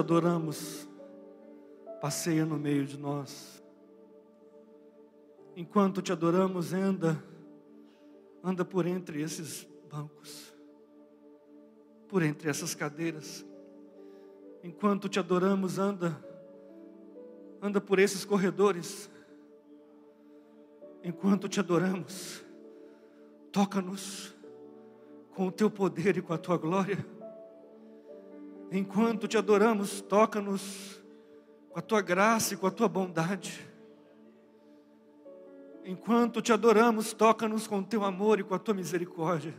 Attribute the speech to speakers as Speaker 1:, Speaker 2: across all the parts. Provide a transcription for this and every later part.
Speaker 1: Adoramos, passeia no meio de nós. Enquanto te adoramos, anda, anda por entre esses bancos, por entre essas cadeiras. Enquanto te adoramos, anda, anda por esses corredores. Enquanto te adoramos, toca-nos com o teu poder e com a tua glória. Enquanto te adoramos, toca-nos com a tua graça e com a tua bondade. Enquanto te adoramos, toca-nos com o teu amor e com a tua misericórdia.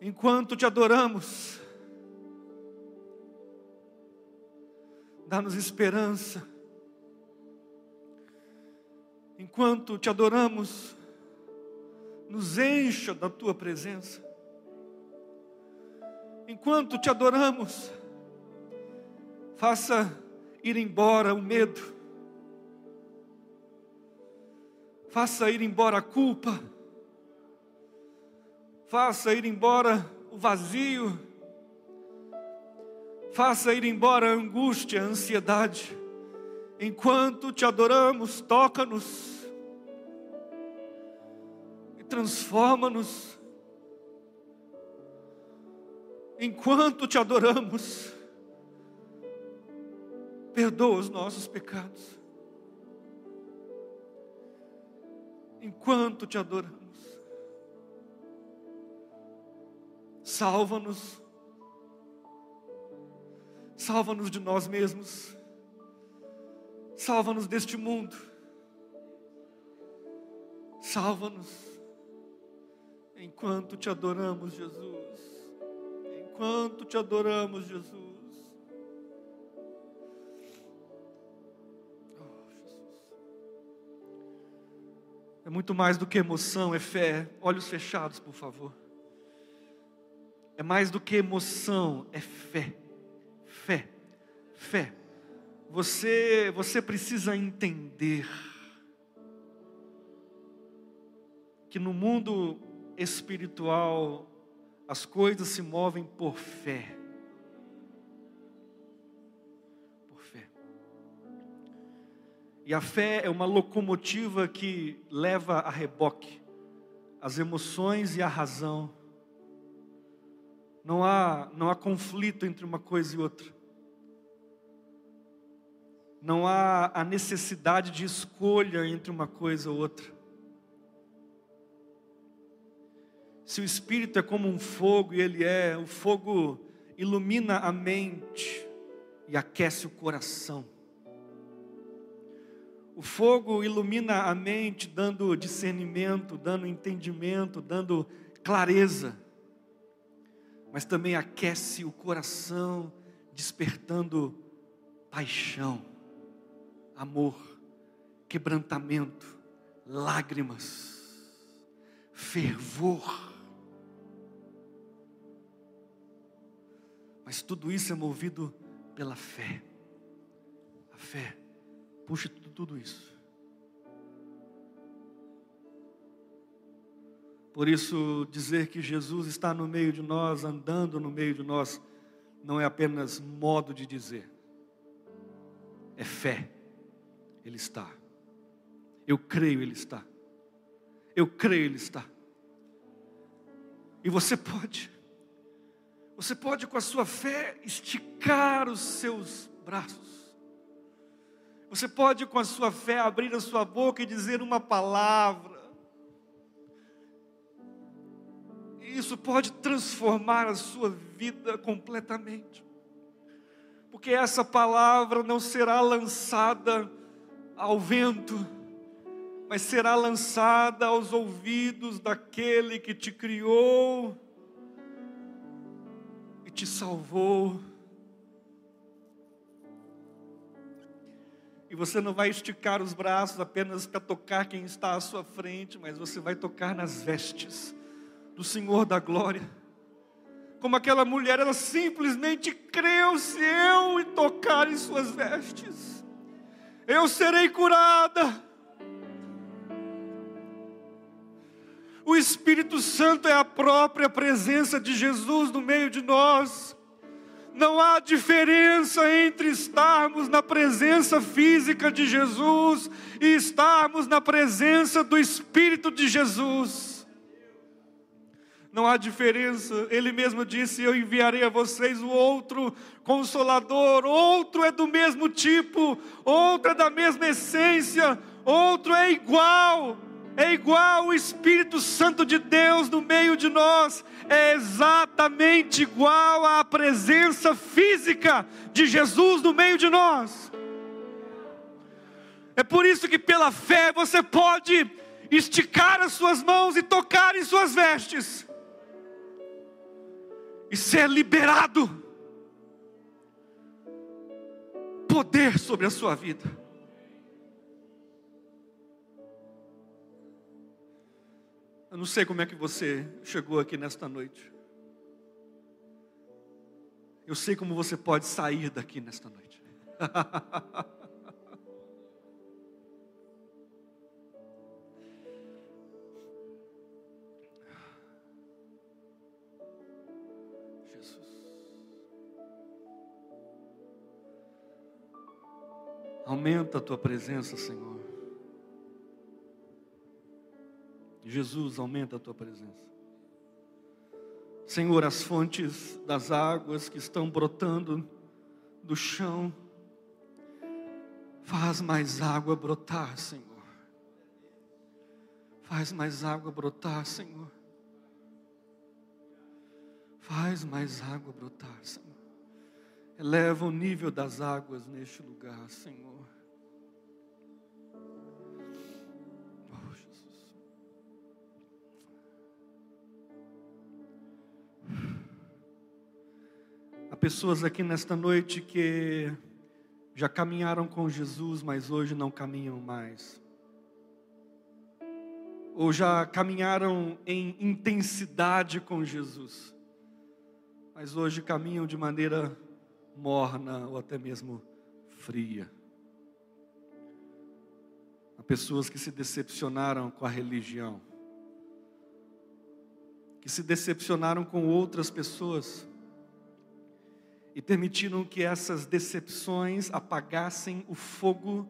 Speaker 1: Enquanto te adoramos, dá-nos esperança. Enquanto te adoramos, nos encha da tua presença. Enquanto te adoramos, faça ir embora o medo, faça ir embora a culpa, faça ir embora o vazio, faça ir embora a angústia, a ansiedade. Enquanto te adoramos, toca-nos transforma-nos. Enquanto te adoramos, perdoa os nossos pecados. Enquanto te adoramos, salva-nos, salva-nos de nós mesmos, salva-nos deste mundo, salva-nos Enquanto te adoramos, Jesus. Enquanto te adoramos, Jesus. Oh, Jesus. É muito mais do que emoção, é fé. Olhos fechados, por favor. É mais do que emoção, é fé. Fé. Fé. Você, você precisa entender que no mundo espiritual, as coisas se movem por fé. Por fé. E a fé é uma locomotiva que leva a reboque as emoções e a razão. Não há, não há conflito entre uma coisa e outra. Não há a necessidade de escolha entre uma coisa ou outra. Se o Espírito é como um fogo, e ele é, o fogo ilumina a mente e aquece o coração. O fogo ilumina a mente, dando discernimento, dando entendimento, dando clareza, mas também aquece o coração, despertando paixão, amor, quebrantamento, lágrimas, fervor. Mas tudo isso é movido pela fé. A fé puxa tudo isso. Por isso, dizer que Jesus está no meio de nós, andando no meio de nós, não é apenas modo de dizer, é fé. Ele está. Eu creio, Ele está. Eu creio, Ele está. E você pode. Você pode, com a sua fé, esticar os seus braços. Você pode, com a sua fé, abrir a sua boca e dizer uma palavra. E isso pode transformar a sua vida completamente. Porque essa palavra não será lançada ao vento, mas será lançada aos ouvidos daquele que te criou te salvou. E você não vai esticar os braços apenas para tocar quem está à sua frente, mas você vai tocar nas vestes do Senhor da glória. Como aquela mulher, ela simplesmente creu: se eu tocar em suas vestes, eu serei curada. O Espírito Santo é a própria presença de Jesus no meio de nós. Não há diferença entre estarmos na presença física de Jesus e estarmos na presença do Espírito de Jesus. Não há diferença, ele mesmo disse: Eu enviarei a vocês o outro consolador, outro é do mesmo tipo, outro é da mesma essência, outro é igual, é igual o Espírito Santo de Deus no meio de nós, é exatamente igual à presença física de Jesus no meio de nós. É por isso que pela fé você pode esticar as suas mãos e tocar em suas vestes e ser liberado poder sobre a sua vida. Eu não sei como é que você chegou aqui nesta noite. Eu sei como você pode sair daqui nesta noite. Aumenta a tua presença, Senhor. Jesus, aumenta a tua presença. Senhor, as fontes das águas que estão brotando do chão, faz mais água brotar, Senhor. Faz mais água brotar, Senhor. Faz mais água brotar, Senhor. Eleva o nível das águas neste lugar, Senhor. Pessoas aqui nesta noite que já caminharam com Jesus, mas hoje não caminham mais. Ou já caminharam em intensidade com Jesus, mas hoje caminham de maneira morna ou até mesmo fria. Há pessoas que se decepcionaram com a religião, que se decepcionaram com outras pessoas e permitiram que essas decepções apagassem o fogo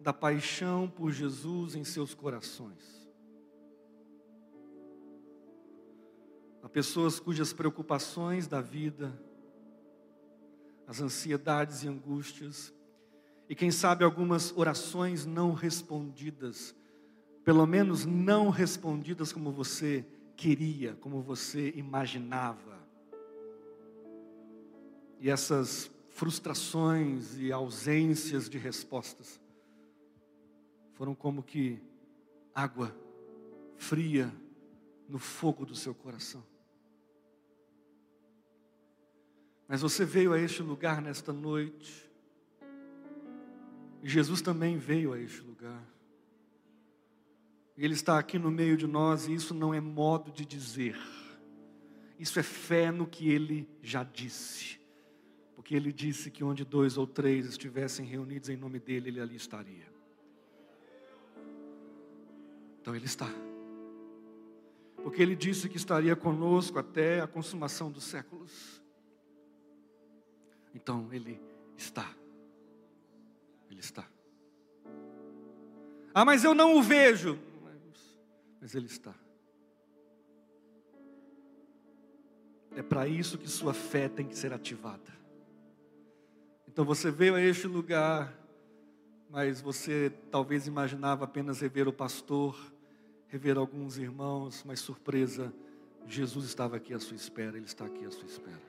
Speaker 1: da paixão por Jesus em seus corações. Há pessoas cujas preocupações da vida as ansiedades e angústias, e quem sabe algumas orações não respondidas, pelo menos não respondidas como você queria, como você imaginava. E essas frustrações e ausências de respostas foram como que água fria no fogo do seu coração. Mas você veio a este lugar nesta noite. E Jesus também veio a este lugar. E Ele está aqui no meio de nós, e isso não é modo de dizer. Isso é fé no que Ele já disse. Porque Ele disse que onde dois ou três estivessem reunidos em nome dEle, Ele ali estaria. Então Ele está. Porque Ele disse que estaria conosco até a consumação dos séculos. Então Ele está. Ele está. Ah, mas eu não o vejo. Mas Ele está. É para isso que sua fé tem que ser ativada. Então você veio a este lugar, mas você talvez imaginava apenas rever o pastor, rever alguns irmãos, mas surpresa, Jesus estava aqui à sua espera, Ele está aqui à sua espera.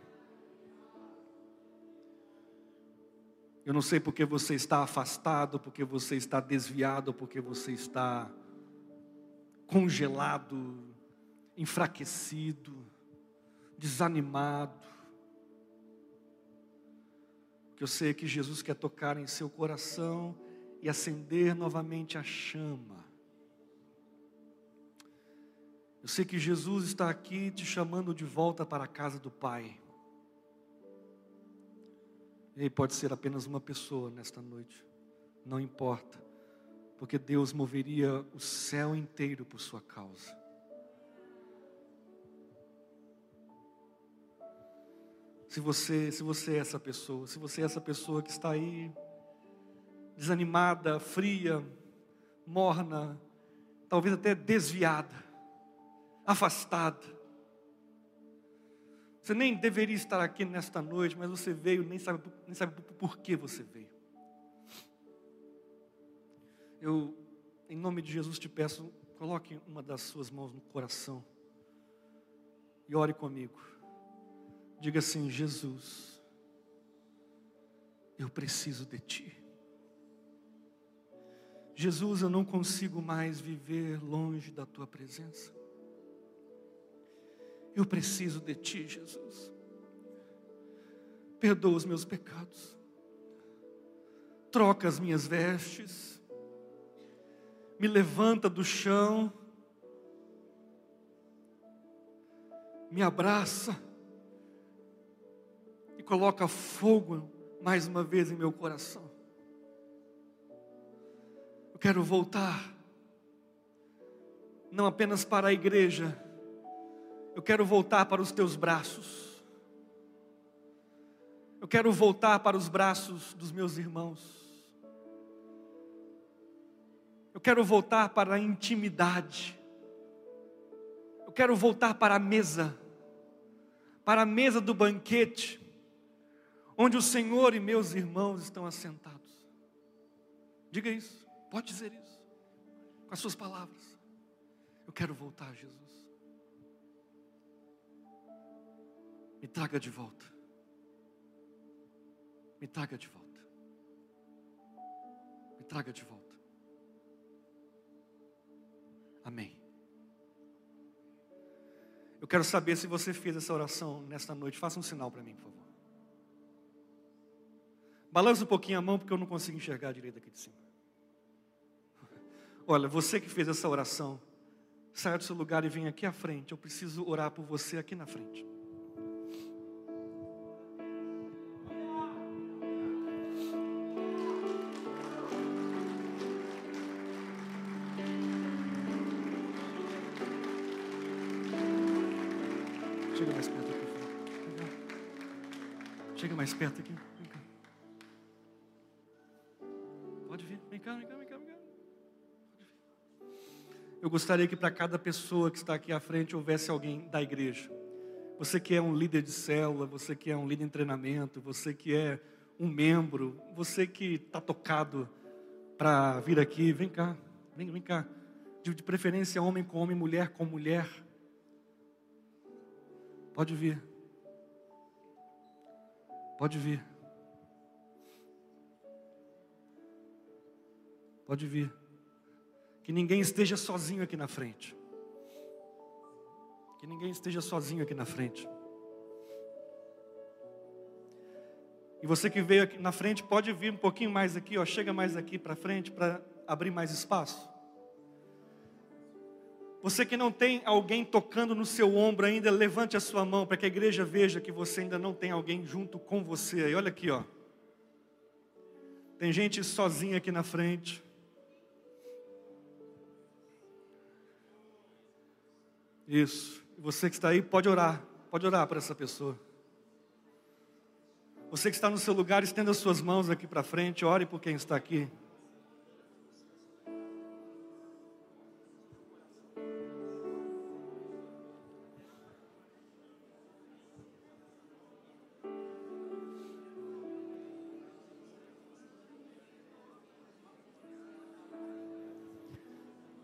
Speaker 1: Eu não sei porque você está afastado, porque você está desviado, porque você está congelado, enfraquecido, desanimado. Que eu sei que Jesus quer tocar em seu coração e acender novamente a chama. Eu sei que Jesus está aqui te chamando de volta para a casa do Pai. E pode ser apenas uma pessoa nesta noite, não importa, porque Deus moveria o céu inteiro por sua causa. Se você, se você é essa pessoa, se você é essa pessoa que está aí desanimada, fria, morna, talvez até desviada, afastada. Você nem deveria estar aqui nesta noite, mas você veio, nem sabe, nem sabe por que você veio. Eu, em nome de Jesus, te peço, coloque uma das suas mãos no coração e ore comigo. Diga assim: Jesus, eu preciso de Ti. Jesus, eu não consigo mais viver longe da tua presença. Eu preciso de ti, Jesus. Perdoa os meus pecados. Troca as minhas vestes. Me levanta do chão. Me abraça. Coloca fogo mais uma vez em meu coração. Eu quero voltar, não apenas para a igreja, eu quero voltar para os teus braços. Eu quero voltar para os braços dos meus irmãos. Eu quero voltar para a intimidade. Eu quero voltar para a mesa, para a mesa do banquete, onde o Senhor e meus irmãos estão assentados. Diga isso. Pode dizer isso, com as suas palavras. Eu quero voltar, Jesus. Me traga de volta. Me traga de volta. Me traga de volta. Amém. Eu quero saber se você fez essa oração nesta noite. Faça um sinal para mim, por favor. Balança um pouquinho a mão, porque eu não consigo enxergar direito aqui de cima. Olha, você que fez essa oração, saia do seu lugar e vem aqui à frente. Eu preciso orar por você aqui na frente. Chega mais perto aqui. Chega mais perto aqui. Eu gostaria que para cada pessoa que está aqui à frente houvesse alguém da igreja. Você que é um líder de célula, você que é um líder em treinamento, você que é um membro, você que está tocado para vir aqui, vem cá, vem, vem cá. De, de preferência homem com homem, mulher com mulher. Pode vir. Pode vir. Pode vir. Que ninguém esteja sozinho aqui na frente. Que ninguém esteja sozinho aqui na frente. E você que veio aqui na frente, pode vir um pouquinho mais aqui, ó, chega mais aqui para frente para abrir mais espaço. Você que não tem alguém tocando no seu ombro ainda, levante a sua mão para que a igreja veja que você ainda não tem alguém junto com você. E olha aqui, ó. Tem gente sozinha aqui na frente. Isso. Você que está aí, pode orar. Pode orar para essa pessoa. Você que está no seu lugar, estenda as suas mãos aqui para frente. Ore por quem está aqui.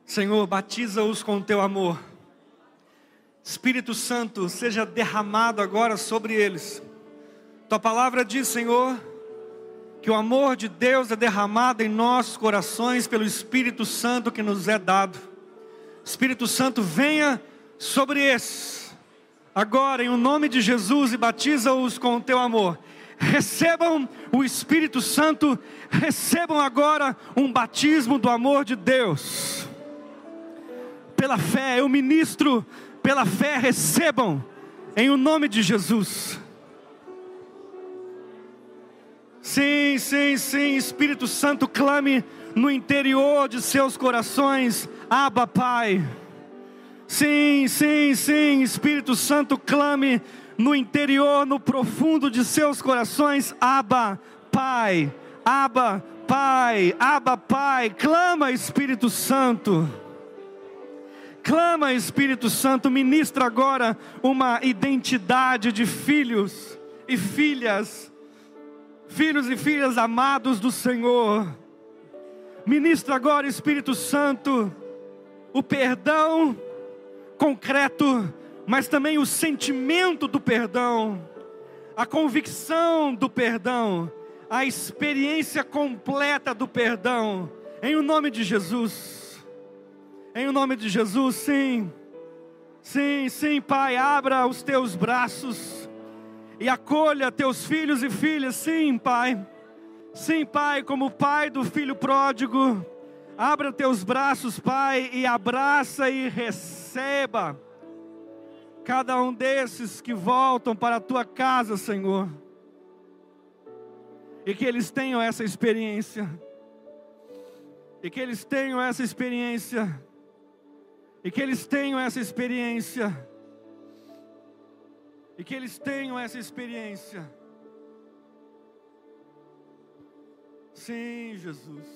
Speaker 1: Senhor, batiza-os com teu amor. Espírito Santo, seja derramado agora sobre eles. Tua palavra diz, Senhor, que o amor de Deus é derramado em nossos corações pelo Espírito Santo que nos é dado. Espírito Santo, venha sobre esses, agora em o nome de Jesus e batiza-os com o teu amor. Recebam o Espírito Santo, recebam agora um batismo do amor de Deus. Pela fé, eu ministro pela fé recebam, em o nome de Jesus. Sim, sim, sim, Espírito Santo, clame no interior de seus corações, Abba Pai. Sim, sim, sim, Espírito Santo, clame no interior, no profundo de seus corações, Abba, Pai, Abba, Pai, Abba, Pai, clama Espírito Santo. Clama Espírito Santo, ministra agora uma identidade de filhos e filhas, filhos e filhas amados do Senhor. Ministra agora Espírito Santo o perdão concreto, mas também o sentimento do perdão, a convicção do perdão, a experiência completa do perdão, em o nome de Jesus. Em nome de Jesus, sim. Sim, sim, Pai, abra os teus braços e acolha teus filhos e filhas, sim, Pai. Sim, Pai, como Pai do filho pródigo, Abra teus braços, Pai, e abraça e receba cada um desses que voltam para a tua casa, Senhor. E que eles tenham essa experiência. E que eles tenham essa experiência. E que eles tenham essa experiência. E que eles tenham essa experiência. Sim, Jesus.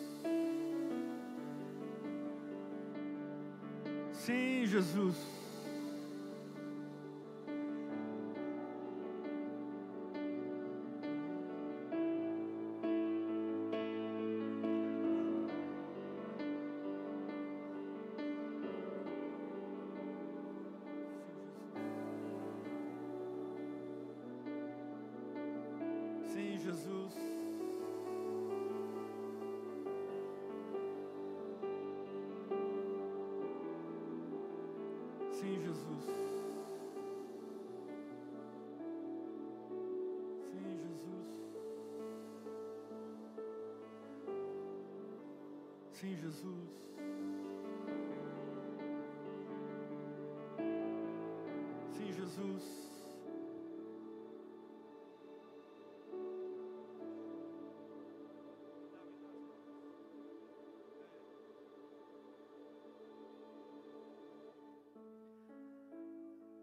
Speaker 1: Sim, Jesus. Sim, Jesus. Sim, Jesus.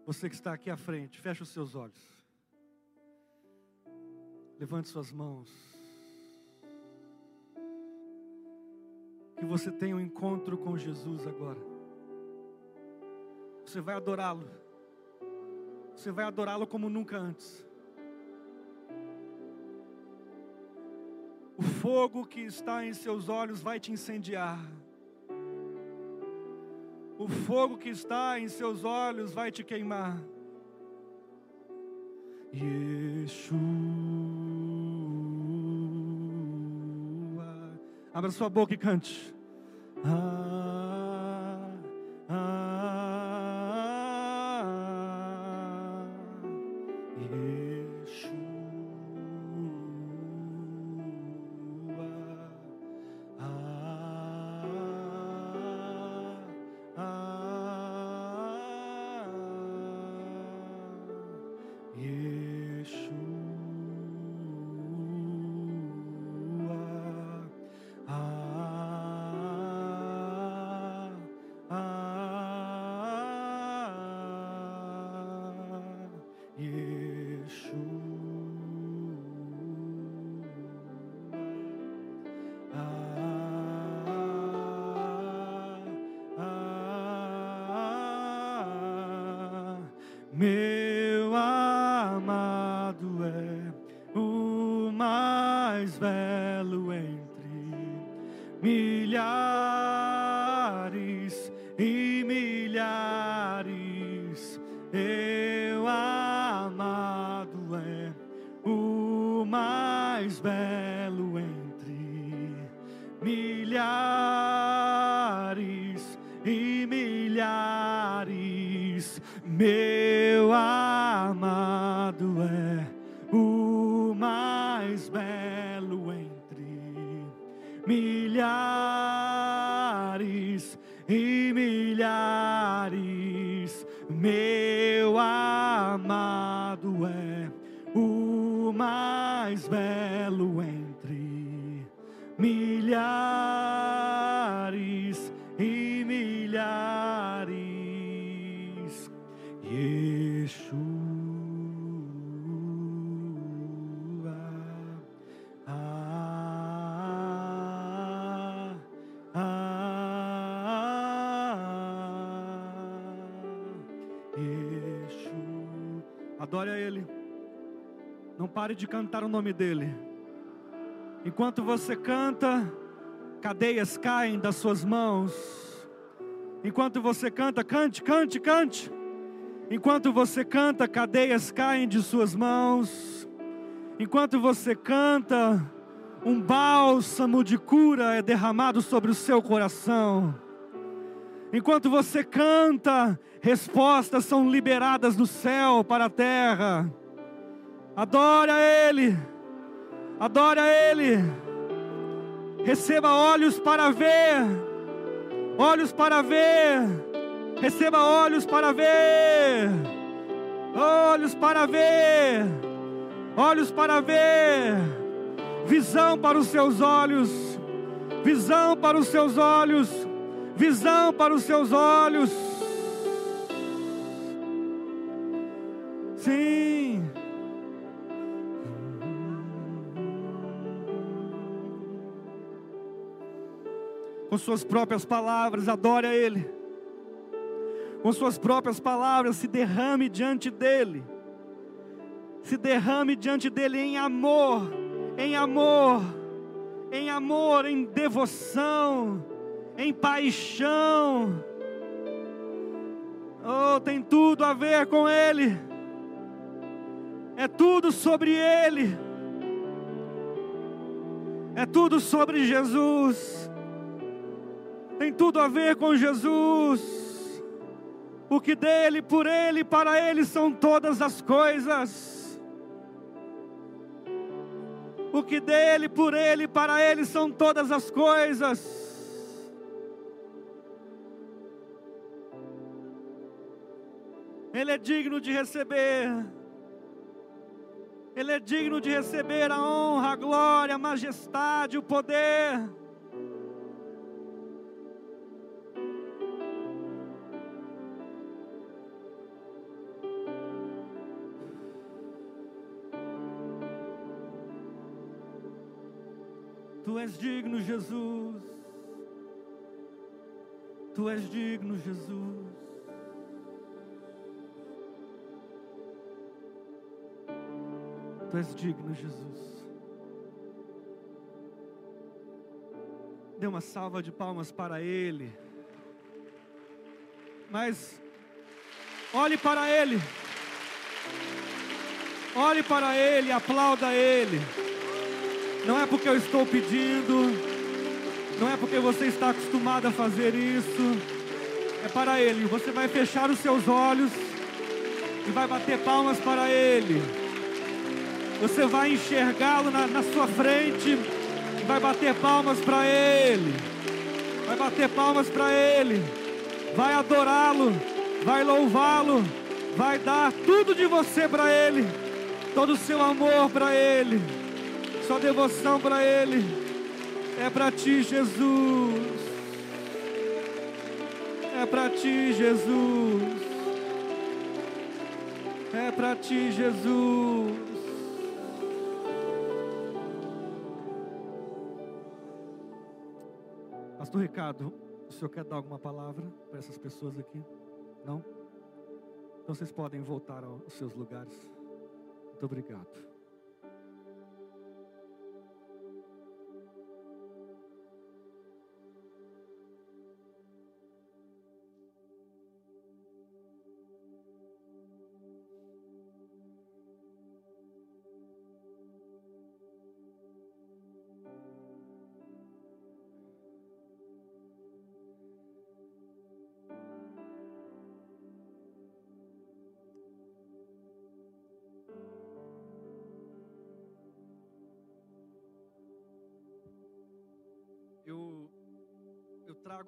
Speaker 1: Você que está aqui à frente, feche os seus olhos. Levante suas mãos. Você tenha um encontro com Jesus agora. Você vai adorá-lo. Você vai adorá-lo como nunca antes. O fogo que está em seus olhos vai te incendiar. O fogo que está em seus olhos vai te queimar. Yeshua. Abra sua boca e cante. Ah, milhares e milhares. Yeshua, ah, ah, ah, Yeshua. Adore a Ele. Não pare de cantar o nome dele. Enquanto você canta, cadeias caem das suas mãos. Enquanto você canta, cante, cante, cante. Enquanto você canta, cadeias caem de suas mãos. Enquanto você canta, um bálsamo de cura é derramado sobre o seu coração. Enquanto você canta, respostas são liberadas do céu para a terra. Adore a Ele, adore a Ele. Receba olhos para ver, olhos para ver. Receba olhos para ver, olhos para ver, olhos para ver. Visão para os seus olhos, visão para os seus olhos, visão para os seus olhos. Sim. Com suas próprias palavras, adore a Ele. Com suas próprias palavras, se derrame diante dEle. Se derrame diante dEle em amor, em amor, em amor, em devoção, em paixão. Oh, tem tudo a ver com Ele. É tudo sobre Ele. É tudo sobre Jesus. Tem tudo a ver com Jesus. O que dele, por Ele, para Ele são todas as coisas. O que dele, por Ele, para Ele são todas as coisas. Ele é digno de receber. Ele é digno de receber a honra, a glória, a majestade, o poder. Tu és digno, Jesus. Tu és digno, Jesus. Tu és digno, Jesus. Dê uma salva de palmas para Ele. Mas olhe para Ele. Olhe para Ele, aplauda Ele. Não é porque eu estou pedindo, não é porque você está acostumado a fazer isso, é para Ele. Você vai fechar os seus olhos e vai bater palmas para Ele. Você vai enxergá-lo na, na sua frente e vai bater palmas para Ele. Vai bater palmas para Ele. Vai adorá-lo, vai louvá-lo, vai dar tudo de você para Ele, todo o seu amor para Ele sua devoção para Ele é para ti, Jesus. É para ti, Jesus. É para ti, Jesus. Pastor Ricardo, o senhor quer dar alguma palavra para essas pessoas aqui? Não? Então vocês podem voltar aos seus lugares. Muito obrigado.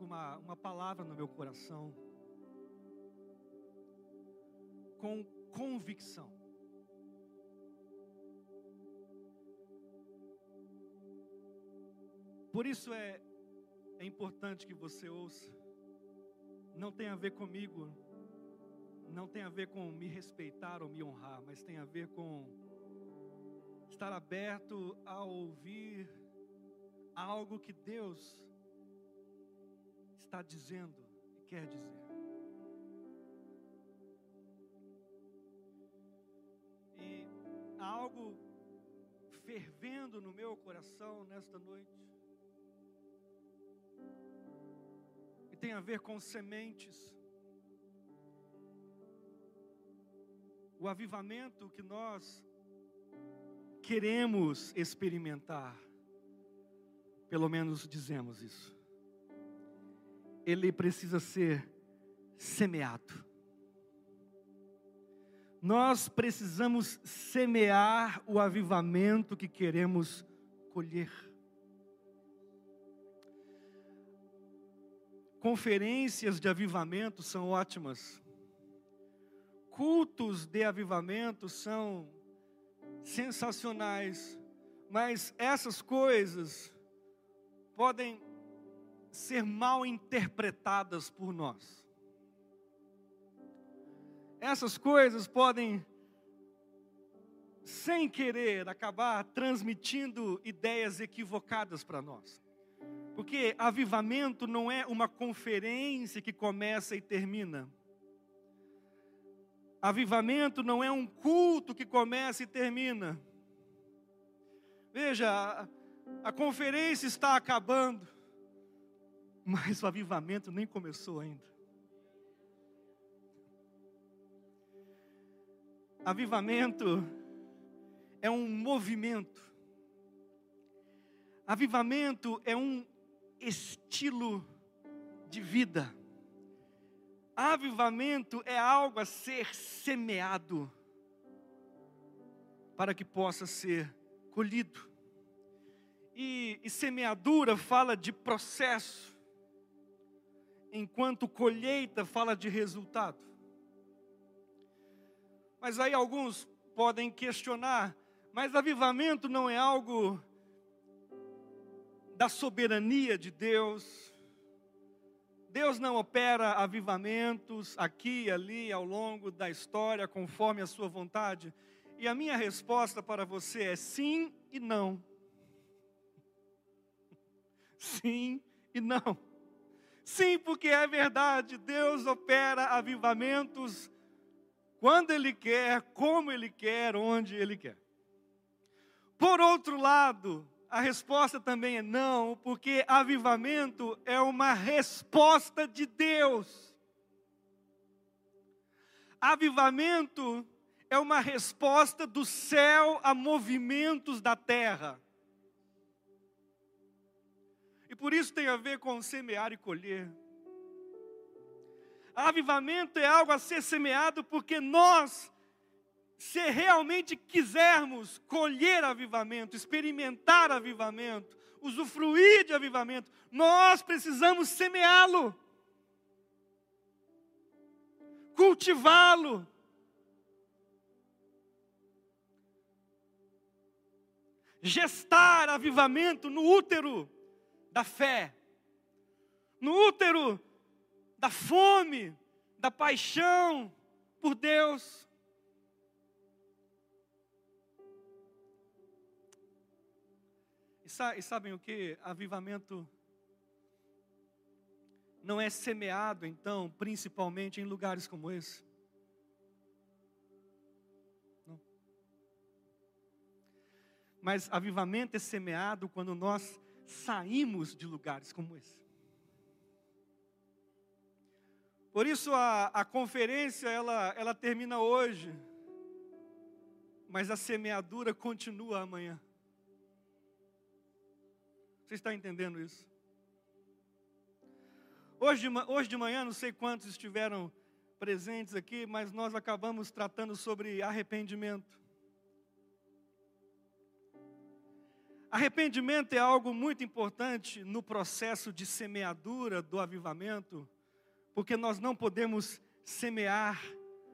Speaker 1: Uma, uma palavra no meu coração com convicção. Por isso é, é importante que você ouça. Não tem a ver comigo, não tem a ver com me respeitar ou me honrar, mas tem a ver com estar aberto a ouvir algo que Deus está dizendo e quer dizer. algo fervendo no meu coração nesta noite. E tem a ver com sementes. O avivamento que nós queremos experimentar, pelo menos dizemos isso, ele precisa ser semeado. Nós precisamos semear o avivamento que queremos colher. Conferências de avivamento são ótimas. Cultos de avivamento são sensacionais. Mas essas coisas podem ser mal interpretadas por nós essas coisas podem, sem querer, acabar transmitindo ideias equivocadas para nós. Porque avivamento não é uma conferência que começa e termina. Avivamento não é um culto que começa e termina. Veja, a, conferência está acabando, mas o avivamento nem começou ainda. Avivamento é um movimento. Avivamento é um estilo de vida. Avivamento é algo a ser semeado para que possa ser colhido. E, e semeadura fala de processo, enquanto colheita fala de resultado. Mas aí alguns podem questionar, mas avivamento não é algo da soberania de Deus. Deus não opera avivamentos aqui e ali ao longo da história conforme a sua vontade. E a minha resposta para você é sim e não. Sim e não. Sim, porque é verdade, Deus opera avivamentos quando Ele quer, como Ele quer, onde Ele quer. Por outro lado, a resposta também é não, porque avivamento é uma resposta de Deus. Avivamento é uma resposta do céu a movimentos da terra. E por isso tem a ver com semear e colher. Avivamento é algo a ser semeado porque nós, se realmente quisermos colher avivamento, experimentar avivamento, usufruir de avivamento, nós precisamos semeá-lo, cultivá-lo. Gestar avivamento no útero da fé, no útero da fome, da paixão por Deus. E sabem o que? Avivamento não é semeado, então, principalmente em lugares como esse. Mas avivamento é semeado quando nós saímos de lugares como esse. Por isso a, a conferência ela, ela termina hoje, mas a semeadura continua amanhã. Você está entendendo isso? Hoje, hoje de manhã, não sei quantos estiveram presentes aqui, mas nós acabamos tratando sobre arrependimento. Arrependimento é algo muito importante no processo de semeadura do avivamento, porque nós não podemos semear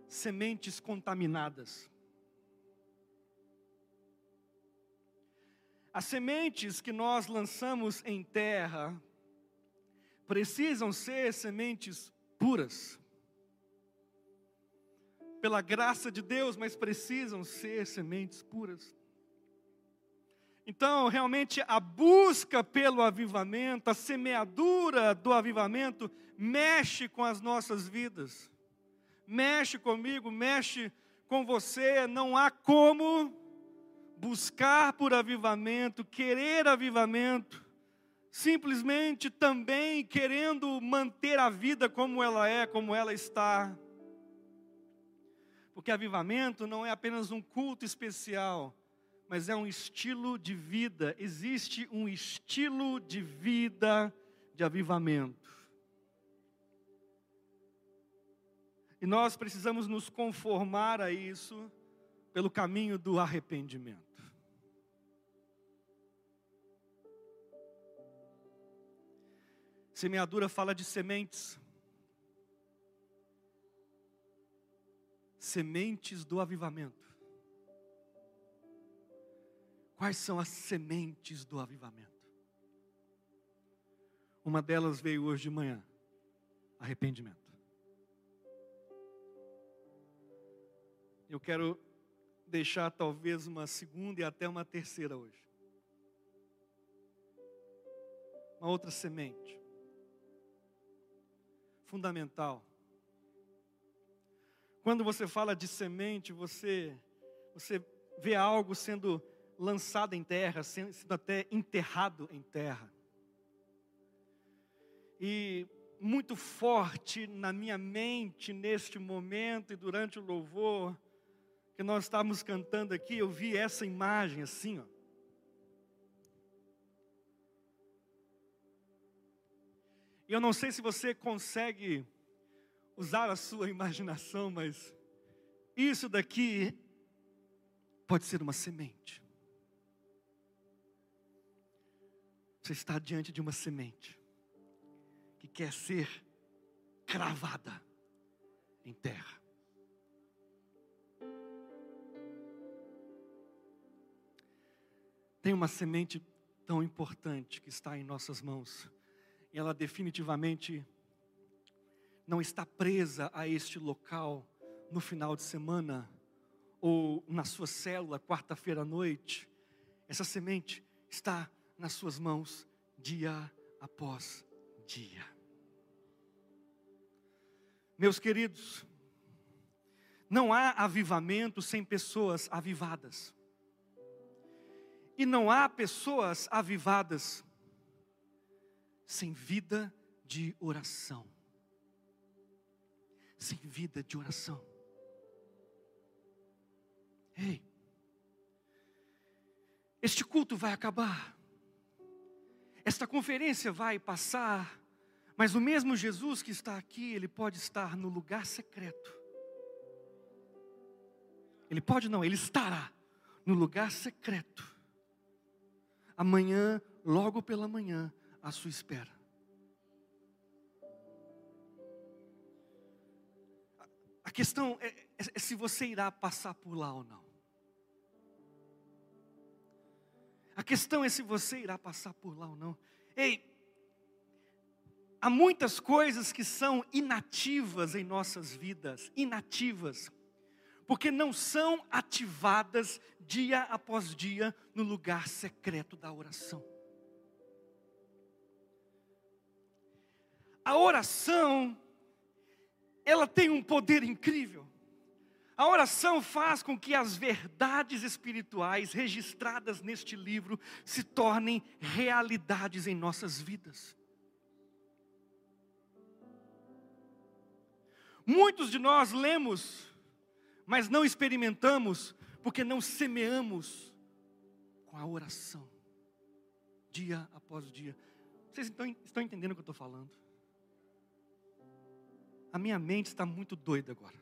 Speaker 1: sementes contaminadas. As sementes que nós lançamos em terra precisam ser sementes puras. Pela graça de Deus, mas precisam ser sementes puras. Então, realmente, a busca pelo avivamento, a semeadura do avivamento, mexe com as nossas vidas, mexe comigo, mexe com você. Não há como buscar por avivamento, querer avivamento, simplesmente também querendo manter a vida como ela é, como ela está. Porque avivamento não é apenas um culto especial, mas é um estilo de vida. Existe um estilo de vida de avivamento. E nós precisamos nos conformar a isso pelo caminho do arrependimento. Semeadura fala de sementes. Sementes do avivamento. Quais são as sementes do avivamento? Uma delas veio hoje de manhã: arrependimento. Eu quero deixar talvez uma segunda e até uma terceira hoje. Uma outra semente. Fundamental. Quando você fala de semente, você, você vê algo sendo lançado em terra, sendo até enterrado em terra. E muito forte na minha mente neste momento e durante o louvor, que nós estávamos cantando aqui, eu vi essa imagem assim, ó. E eu não sei se você consegue usar a sua imaginação, mas isso daqui pode ser uma semente. Você está diante de uma semente que quer ser cravada em terra. Tem uma semente tão importante que está em nossas mãos, e ela definitivamente não está presa a este local no final de semana ou na sua célula quarta-feira à noite. Essa semente está nas suas mãos dia após dia. Meus queridos, não há avivamento sem pessoas avivadas. E não há pessoas avivadas sem vida de oração. Sem vida de oração. Ei, este culto vai acabar, esta conferência vai passar, mas o mesmo Jesus que está aqui, ele pode estar no lugar secreto. Ele pode não, ele estará no lugar secreto amanhã, logo pela manhã, à sua espera. A questão é, é, é se você irá passar por lá ou não. A questão é se você irá passar por lá ou não. Ei, há muitas coisas que são inativas em nossas vidas, inativas porque não são ativadas dia após dia no lugar secreto da oração. A oração, ela tem um poder incrível. A oração faz com que as verdades espirituais registradas neste livro se tornem realidades em nossas vidas. Muitos de nós lemos mas não experimentamos porque não semeamos com a oração, dia após dia. Vocês estão, estão entendendo o que eu estou falando? A minha mente está muito doida agora.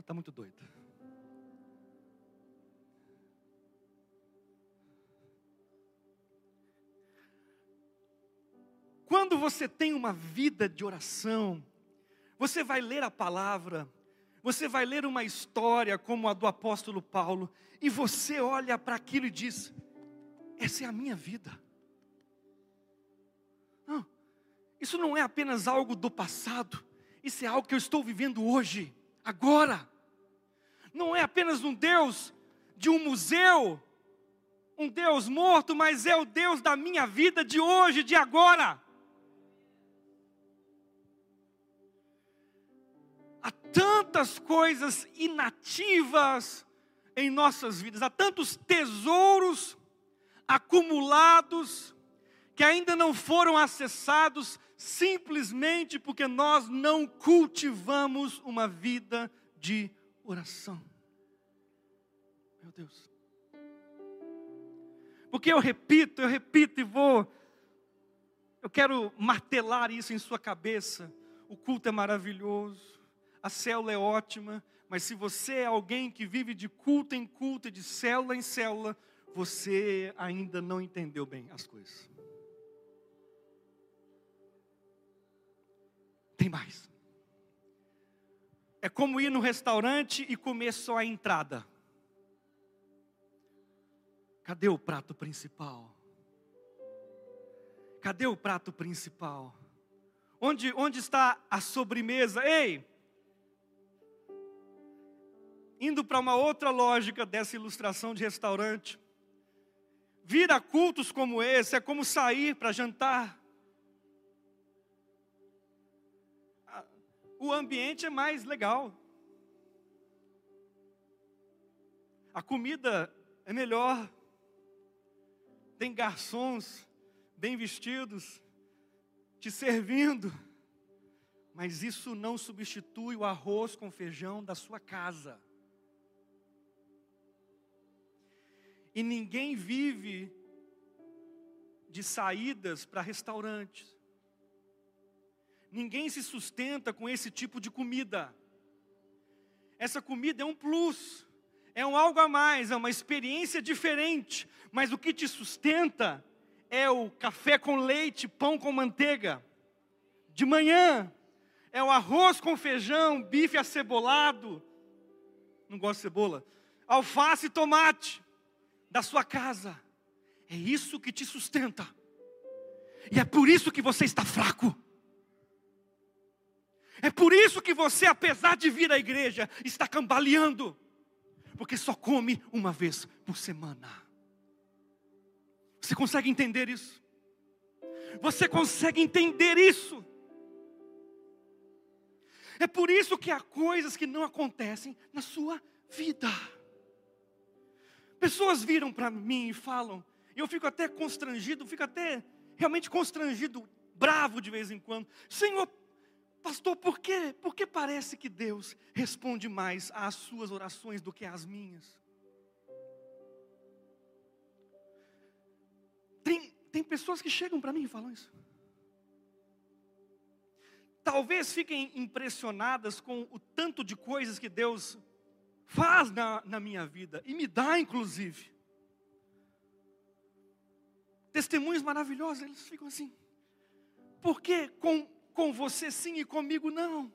Speaker 1: Está muito doida. Quando você tem uma vida de oração, você vai ler a palavra, você vai ler uma história como a do apóstolo Paulo, e você olha para aquilo e diz: essa é a minha vida. Não, isso não é apenas algo do passado, isso é algo que eu estou vivendo hoje, agora. Não é apenas um Deus de um museu, um Deus morto, mas é o Deus da minha vida de hoje, de agora. tantas coisas inativas em nossas vidas, há tantos tesouros acumulados que ainda não foram acessados simplesmente porque nós não cultivamos uma vida de oração. Meu Deus. Porque eu repito, eu repito e vou. Eu quero martelar isso em sua cabeça. O culto é maravilhoso, a célula é ótima, mas se você é alguém que vive de culto em culto, de célula em célula, você ainda não entendeu bem as coisas. Tem mais. É como ir no restaurante e comer só a entrada. Cadê o prato principal? Cadê o prato principal? Onde, onde está a sobremesa? Ei! Indo para uma outra lógica dessa ilustração de restaurante. Vir a cultos como esse é como sair para jantar. O ambiente é mais legal. A comida é melhor. Tem garçons bem vestidos te servindo. Mas isso não substitui o arroz com feijão da sua casa. E ninguém vive de saídas para restaurantes. Ninguém se sustenta com esse tipo de comida. Essa comida é um plus, é um algo a mais, é uma experiência diferente, mas o que te sustenta é o café com leite, pão com manteiga. De manhã, é o arroz com feijão, bife acebolado. Não gosto de cebola. Alface e tomate da sua casa. É isso que te sustenta. E é por isso que você está fraco. É por isso que você, apesar de vir à igreja, está cambaleando, porque só come uma vez por semana. Você consegue entender isso? Você consegue entender isso? É por isso que há coisas que não acontecem na sua vida. Pessoas viram para mim e falam, e eu fico até constrangido, fico até realmente constrangido, bravo de vez em quando. Senhor, Pastor, por que, por que parece que Deus responde mais às suas orações do que às minhas? Tem, tem pessoas que chegam para mim e falam isso. Talvez fiquem impressionadas com o tanto de coisas que Deus faz na, na minha vida e me dá, inclusive. Testemunhos maravilhosos, eles ficam assim. Porque com com você sim e comigo não.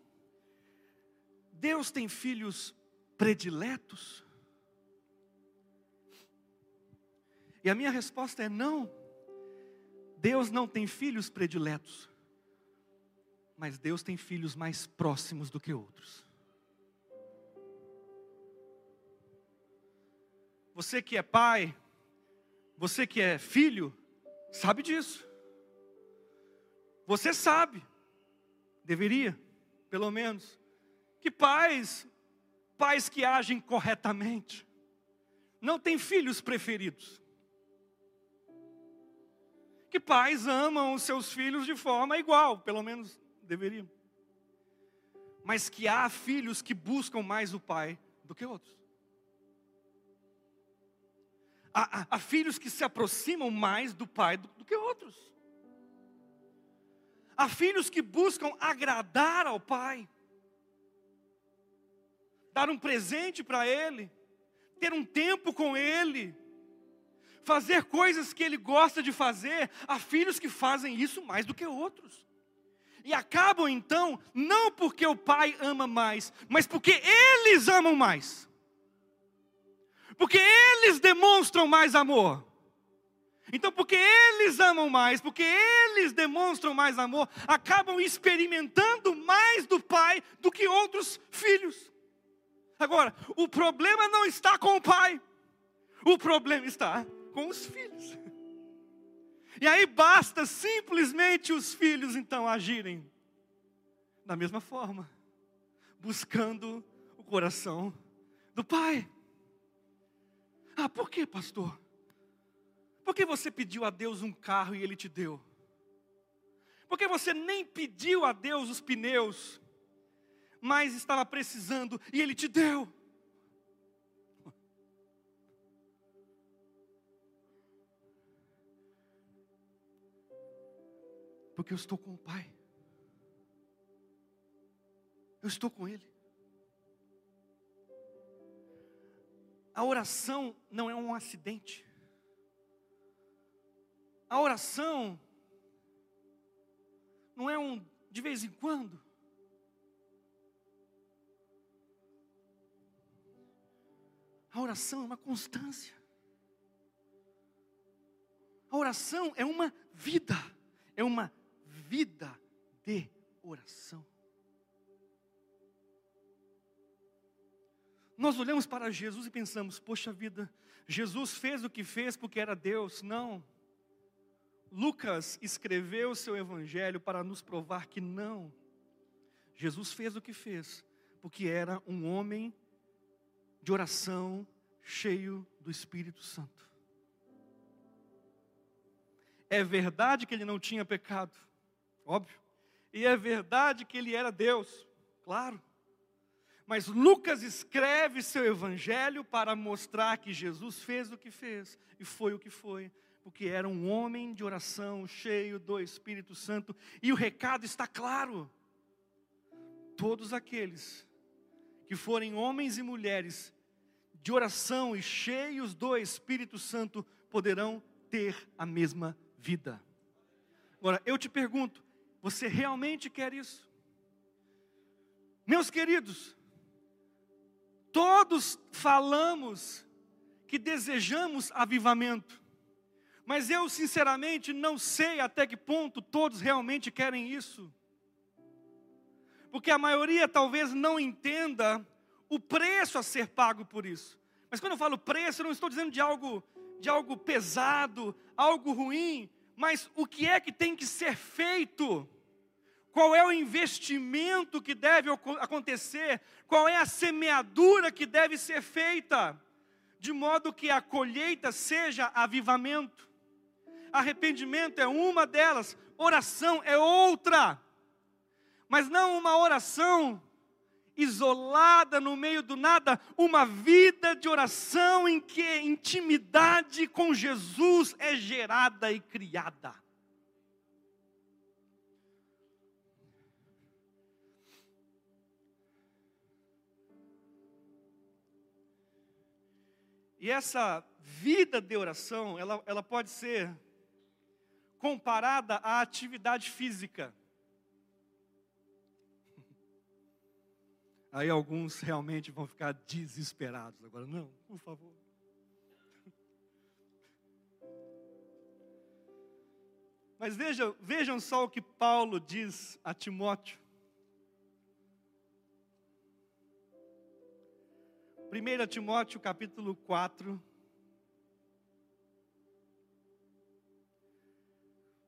Speaker 1: Deus tem filhos prediletos? E a minha resposta é não. Deus não tem filhos prediletos, mas Deus tem filhos mais próximos do que outros. Você que é pai, você que é filho, sabe disso. Você sabe deveria, pelo menos, que pais, pais que agem corretamente, não têm filhos preferidos. Que pais amam os seus filhos de forma igual, pelo menos deveriam. Mas que há filhos que buscam mais o pai do que outros. Há, há, há filhos que se aproximam mais do pai do, do que outros. Há filhos que buscam agradar ao pai, dar um presente para ele, ter um tempo com ele, fazer coisas que ele gosta de fazer. Há filhos que fazem isso mais do que outros. E acabam então, não porque o pai ama mais, mas porque eles amam mais. Porque eles demonstram mais amor. Então, porque eles amam mais, porque eles demonstram mais amor, acabam experimentando mais do pai do que outros filhos. Agora, o problema não está com o pai, o problema está com os filhos. E aí basta simplesmente os filhos então agirem da mesma forma, buscando o coração do pai. Ah, por que, pastor? Por que você pediu a Deus um carro e Ele te deu? Por que você nem pediu a Deus os pneus, mas estava precisando e Ele te deu? Porque eu estou com o Pai. Eu estou com Ele. A oração não é um acidente. A oração não é um de vez em quando. A oração é uma constância. A oração é uma vida, é uma vida de oração. Nós olhamos para Jesus e pensamos: poxa vida, Jesus fez o que fez porque era Deus. Não. Lucas escreveu o seu evangelho para nos provar que não. Jesus fez o que fez porque era um homem de oração, cheio do Espírito Santo. É verdade que ele não tinha pecado, óbvio. E é verdade que ele era Deus, claro. Mas Lucas escreve seu evangelho para mostrar que Jesus fez o que fez e foi o que foi, porque era um homem de oração, cheio do Espírito Santo, e o recado está claro. Todos aqueles que forem homens e mulheres de oração e cheios do Espírito Santo poderão ter a mesma vida. Agora, eu te pergunto, você realmente quer isso? Meus queridos, Todos falamos que desejamos avivamento, mas eu sinceramente não sei até que ponto todos realmente querem isso, porque a maioria talvez não entenda o preço a ser pago por isso. Mas quando eu falo preço, eu não estou dizendo de algo de algo pesado, algo ruim, mas o que é que tem que ser feito qual é o investimento que deve acontecer, qual é a semeadura que deve ser feita, de modo que a colheita seja avivamento. Arrependimento é uma delas, oração é outra, mas não uma oração isolada no meio do nada, uma vida de oração em que intimidade com Jesus é gerada e criada. E essa vida de oração, ela, ela pode ser comparada à atividade física. Aí alguns realmente vão ficar desesperados. Agora, não, por favor. Mas vejam, vejam só o que Paulo diz a Timóteo. 1 Timóteo capítulo 4,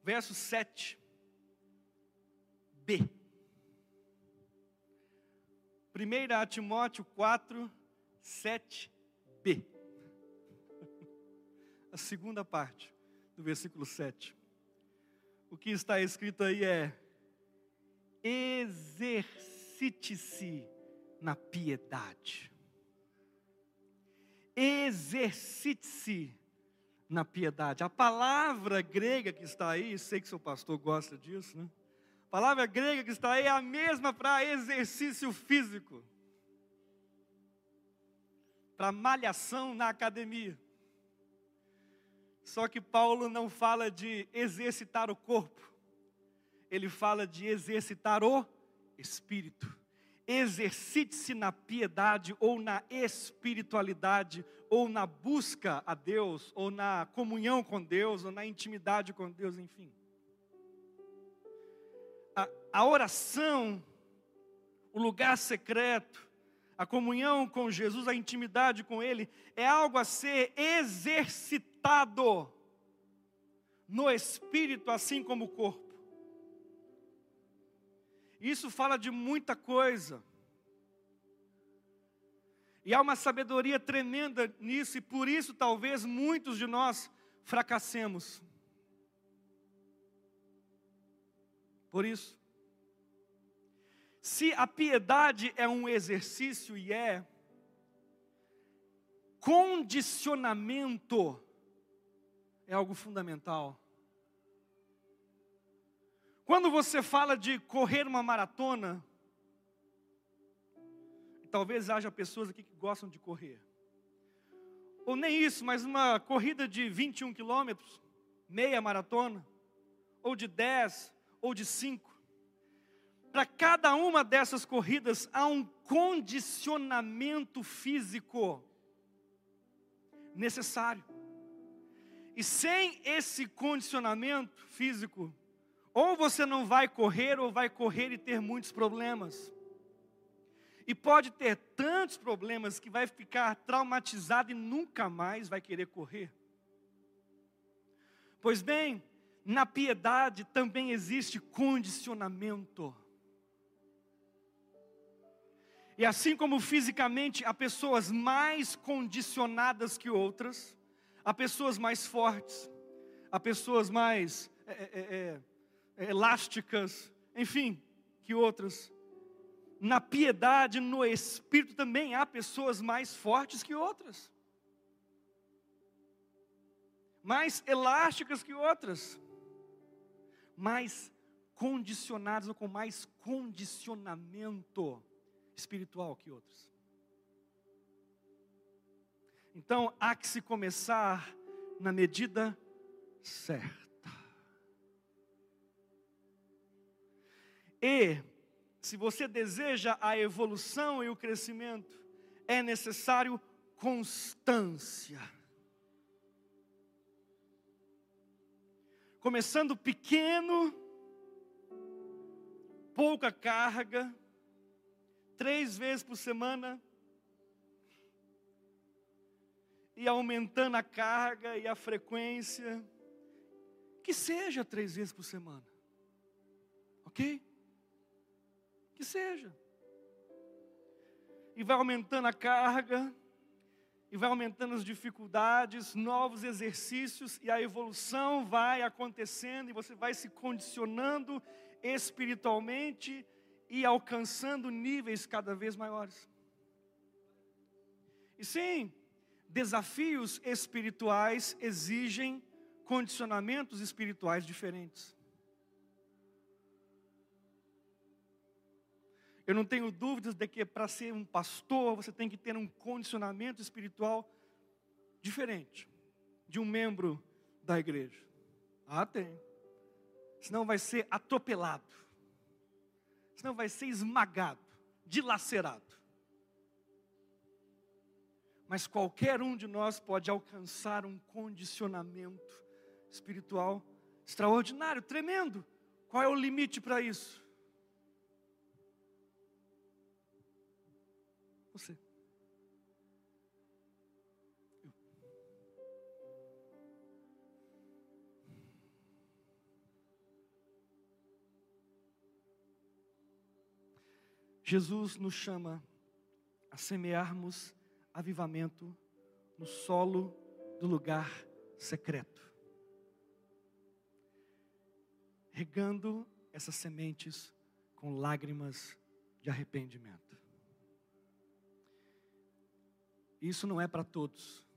Speaker 1: verso 7, B. 1 Timóteo 4, 7, B. A segunda parte do versículo 7. O que está escrito aí é: exercite-se na piedade exercite-se na piedade. A palavra grega que está aí, sei que seu pastor gosta disso, né? A palavra grega que está aí é a mesma para exercício físico, para malhação na academia. Só que Paulo não fala de exercitar o corpo, ele fala de exercitar o espírito exercite-se na piedade ou na espiritualidade ou na busca a Deus ou na comunhão com Deus ou na intimidade com Deus, enfim. A, a oração, o lugar secreto, a comunhão com Jesus, a intimidade com Ele, é algo a ser exercitado no espírito, assim como o corpo. Isso fala de muita coisa. E há uma sabedoria tremenda nisso, e por isso talvez muitos de nós fracassemos. Por isso, se a piedade é um exercício e é, condicionamento é algo fundamental. Quando você fala de correr uma maratona, talvez haja pessoas aqui que gostam de correr. Ou nem isso, mas uma corrida de 21 quilômetros, meia maratona, ou de 10, ou de 5. Para cada uma dessas corridas há um condicionamento físico necessário. E sem esse condicionamento físico, ou você não vai correr, ou vai correr e ter muitos problemas. E pode ter tantos problemas que vai ficar traumatizado e nunca mais vai querer correr. Pois bem, na piedade também existe condicionamento. E assim como fisicamente há pessoas mais condicionadas que outras, há pessoas mais fortes, há pessoas mais é, é, é, é, elásticas, enfim, que outras. Na piedade, no espírito também há pessoas mais fortes que outras, mais elásticas que outras, mais condicionadas ou com mais condicionamento espiritual que outros. Então há que se começar na medida certa. E, se você deseja a evolução e o crescimento, é necessário constância. Começando pequeno, pouca carga, três vezes por semana, e aumentando a carga e a frequência, que seja três vezes por semana, ok? Que seja, e vai aumentando a carga, e vai aumentando as dificuldades, novos exercícios, e a evolução vai acontecendo, e você vai se condicionando espiritualmente e alcançando níveis cada vez maiores. E sim, desafios espirituais exigem condicionamentos espirituais diferentes. Eu não tenho dúvidas de que para ser um pastor você tem que ter um condicionamento espiritual diferente de um membro da igreja. Ah, tem. Senão vai ser atropelado senão vai ser esmagado, dilacerado. Mas qualquer um de nós pode alcançar um condicionamento espiritual extraordinário, tremendo. Qual é o limite para isso? Jesus nos chama a semearmos avivamento no solo do lugar secreto, regando essas sementes com lágrimas de arrependimento. Isso não é para todos,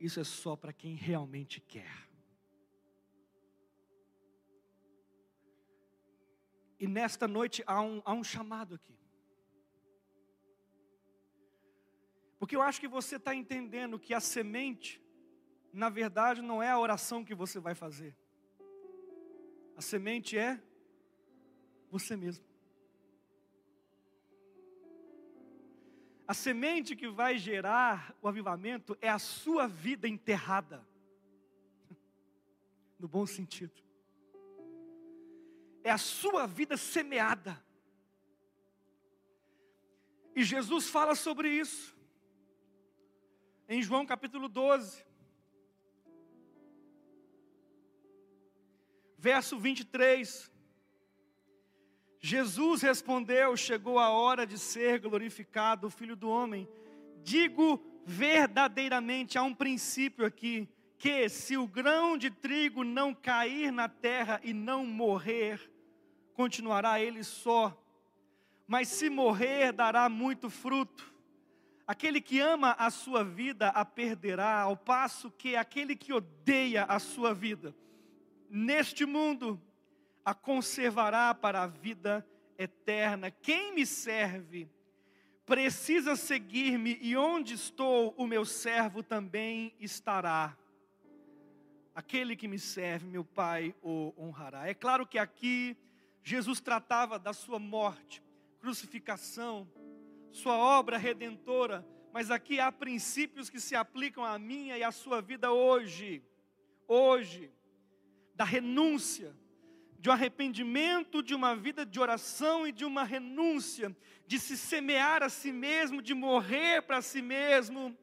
Speaker 1: isso é só para quem realmente quer. E nesta noite há um, há um chamado aqui. Porque eu acho que você está entendendo que a semente, na verdade, não é a oração que você vai fazer. A semente é você mesmo. A semente que vai gerar o avivamento é a sua vida enterrada. No bom sentido é a sua vida semeada. E Jesus fala sobre isso, em João capítulo 12, verso 23. Jesus respondeu: Chegou a hora de ser glorificado o Filho do Homem. Digo verdadeiramente, há um princípio aqui, que se o grão de trigo não cair na terra e não morrer, continuará ele só. Mas se morrer, dará muito fruto. Aquele que ama a sua vida a perderá, ao passo que aquele que odeia a sua vida, neste mundo, a conservará para a vida eterna. Quem me serve precisa seguir-me, e onde estou, o meu servo também estará. Aquele que me serve, meu Pai o honrará. É claro que aqui Jesus tratava da sua morte, crucificação, sua obra redentora, mas aqui há princípios que se aplicam à minha e à sua vida hoje. Hoje, da renúncia, de um arrependimento, de uma vida de oração e de uma renúncia, de se semear a si mesmo, de morrer para si mesmo,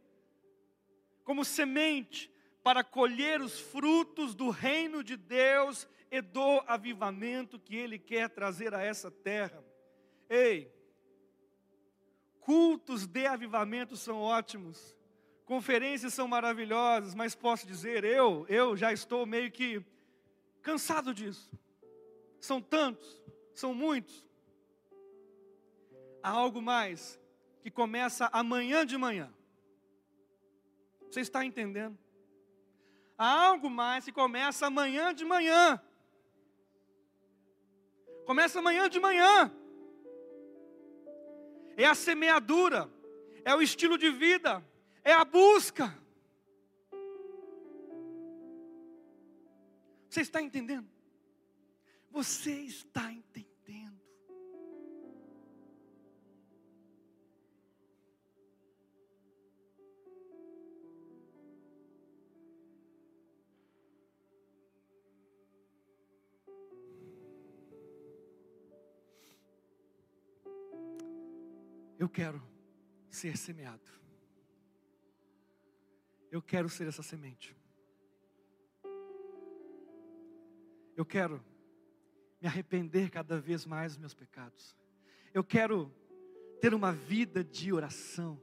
Speaker 1: como semente, para colher os frutos do reino de Deus e do avivamento que Ele quer trazer a essa terra. Ei, cultos de avivamento são ótimos, conferências são maravilhosas, mas posso dizer, eu, eu já estou meio que cansado disso. São tantos, são muitos. Há algo mais que começa amanhã de manhã. Você está entendendo? Há algo mais que começa amanhã de manhã. Começa amanhã de manhã. É a semeadura, é o estilo de vida, é a busca. Você está entendendo? Você está entendendo? Quero ser semeado. Eu quero ser essa semente. Eu quero me arrepender cada vez mais dos meus pecados. Eu quero ter uma vida de oração,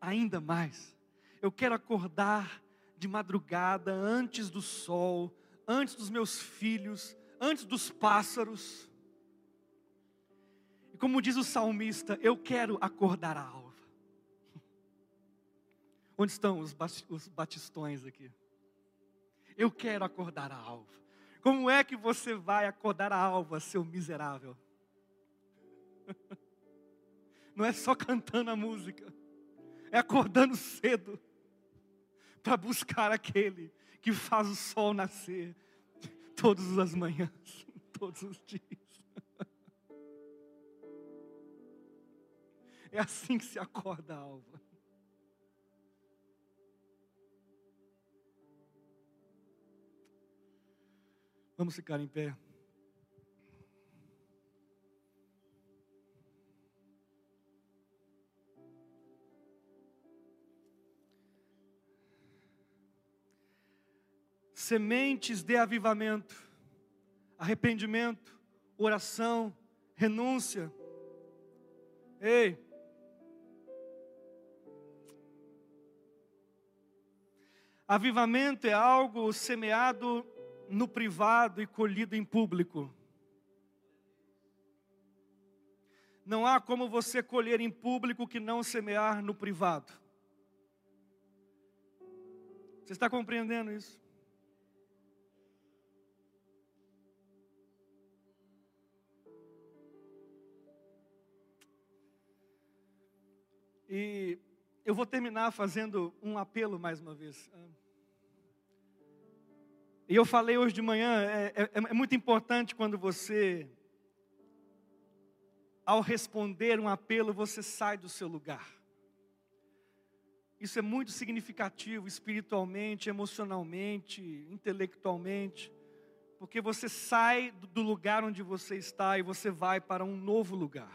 Speaker 1: ainda mais. Eu quero acordar de madrugada, antes do sol, antes dos meus filhos, antes dos pássaros. Como diz o salmista, eu quero acordar a alva. Onde estão os batistões aqui? Eu quero acordar a alva. Como é que você vai acordar a alva, seu miserável? Não é só cantando a música, é acordando cedo para buscar aquele que faz o sol nascer todas as manhãs, todos os dias. É assim que se acorda a alva. Vamos ficar em pé. Sementes de avivamento, arrependimento, oração, renúncia. Ei, avivamento é algo semeado no privado e colhido em público. Não há como você colher em público que não semear no privado. Você está compreendendo isso? E eu vou terminar fazendo um apelo mais uma vez. E eu falei hoje de manhã, é, é, é muito importante quando você, ao responder um apelo, você sai do seu lugar. Isso é muito significativo espiritualmente, emocionalmente, intelectualmente, porque você sai do lugar onde você está e você vai para um novo lugar.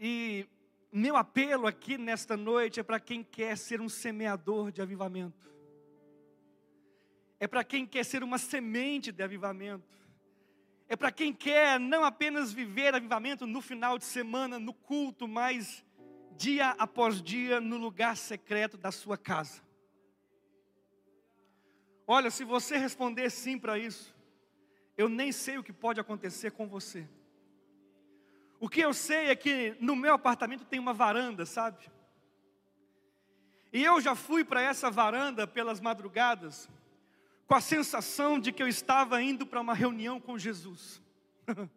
Speaker 1: E meu apelo aqui nesta noite é para quem quer ser um semeador de avivamento. É para quem quer ser uma semente de avivamento. é para quem quer não apenas viver avivamento no final de semana, no culto, mas dia após dia no lugar secreto da sua casa. Olha, se você responder sim para isso, eu nem sei o que pode acontecer com você. O que eu sei é que no meu apartamento tem uma varanda, sabe? E eu já fui para essa varanda pelas madrugadas, com a sensação de que eu estava indo para uma reunião com Jesus.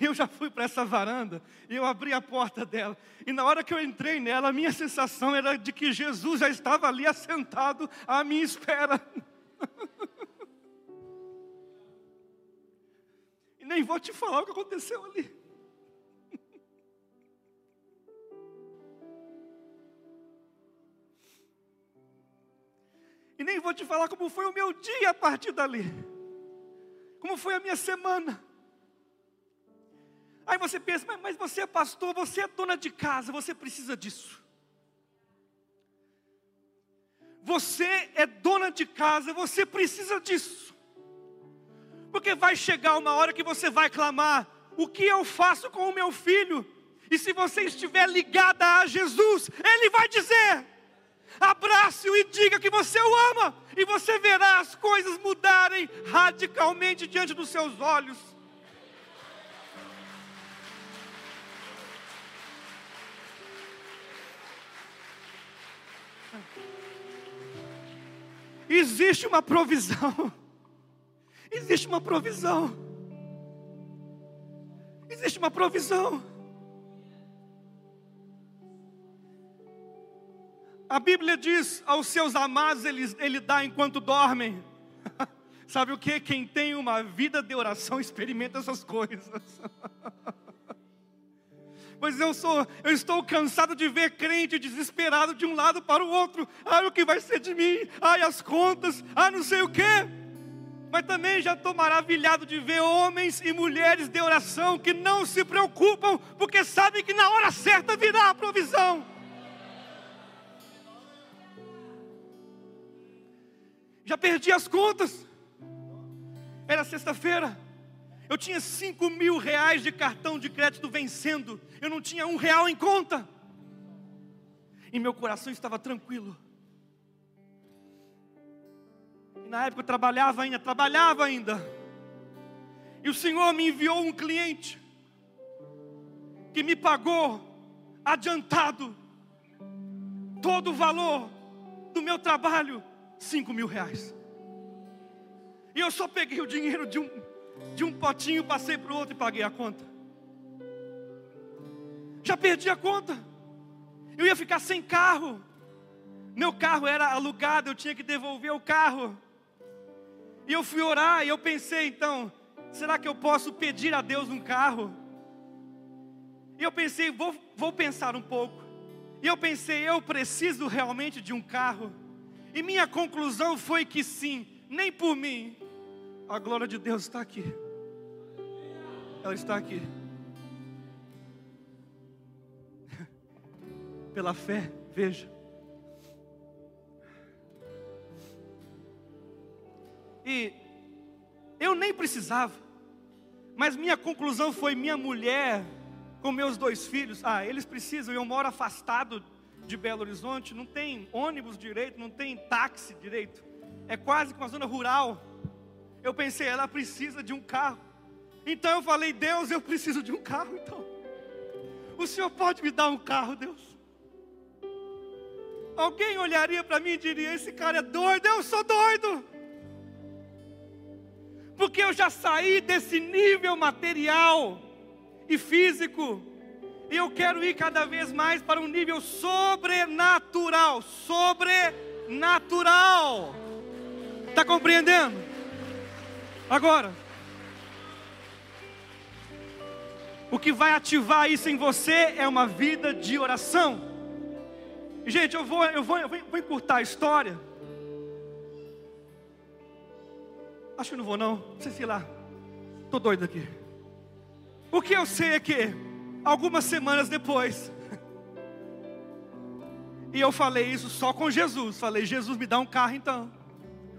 Speaker 1: eu já fui para essa varanda e eu abri a porta dela. E na hora que eu entrei nela, a minha sensação era de que Jesus já estava ali assentado à minha espera. e nem vou te falar o que aconteceu ali. E nem vou te falar como foi o meu dia a partir dali. Como foi a minha semana. Aí você pensa, mas você é pastor, você é dona de casa, você precisa disso. Você é dona de casa, você precisa disso. Porque vai chegar uma hora que você vai clamar: o que eu faço com o meu filho? E se você estiver ligada a Jesus, Ele vai dizer: abrace-o e diga que você o ama, e você verá as coisas mudarem radicalmente diante dos seus olhos. Existe uma provisão. Existe uma provisão. Existe uma provisão. A Bíblia diz: aos seus amados ele, ele dá enquanto dormem. Sabe o que? Quem tem uma vida de oração experimenta essas coisas. Pois eu sou, eu estou cansado de ver crente desesperado de um lado para o outro. Ai, o que vai ser de mim? Ai, as contas. Ai, não sei o quê. Mas também já estou maravilhado de ver homens e mulheres de oração que não se preocupam, porque sabem que na hora certa virá a provisão. Já perdi as contas. Era sexta-feira. Eu tinha cinco mil reais de cartão de crédito vencendo. Eu não tinha um real em conta. E meu coração estava tranquilo. E na época eu trabalhava ainda, trabalhava ainda. E o Senhor me enviou um cliente que me pagou adiantado todo o valor do meu trabalho cinco mil reais. E eu só peguei o dinheiro de um, de um potinho, passei para o outro e paguei a conta. Já perdi a conta. Eu ia ficar sem carro. Meu carro era alugado, eu tinha que devolver o carro. E eu fui orar e eu pensei, então, será que eu posso pedir a Deus um carro? E eu pensei, vou, vou pensar um pouco. E eu pensei, eu preciso realmente de um carro. E minha conclusão foi que sim, nem por mim. A glória de Deus está aqui. Ela está aqui. Pela fé, veja. E eu nem precisava, mas minha conclusão foi: minha mulher, com meus dois filhos, ah, eles precisam, eu moro afastado de Belo Horizonte, não tem ônibus direito, não tem táxi direito. É quase que uma zona rural. Eu pensei, ela precisa de um carro. Então eu falei, Deus, eu preciso de um carro. Então, o Senhor pode me dar um carro, Deus? Alguém olharia para mim e diria: Esse cara é doido, eu sou doido. Porque eu já saí desse nível material e físico e eu quero ir cada vez mais para um nível sobrenatural. Sobrenatural. Está compreendendo? Agora, o que vai ativar isso em você é uma vida de oração. Gente, eu vou, eu vou, eu vou encurtar a história. Acho que não vou não. Sei se lá. Estou doido aqui. O que eu sei é que algumas semanas depois. E eu falei isso só com Jesus. Falei, Jesus, me dá um carro então.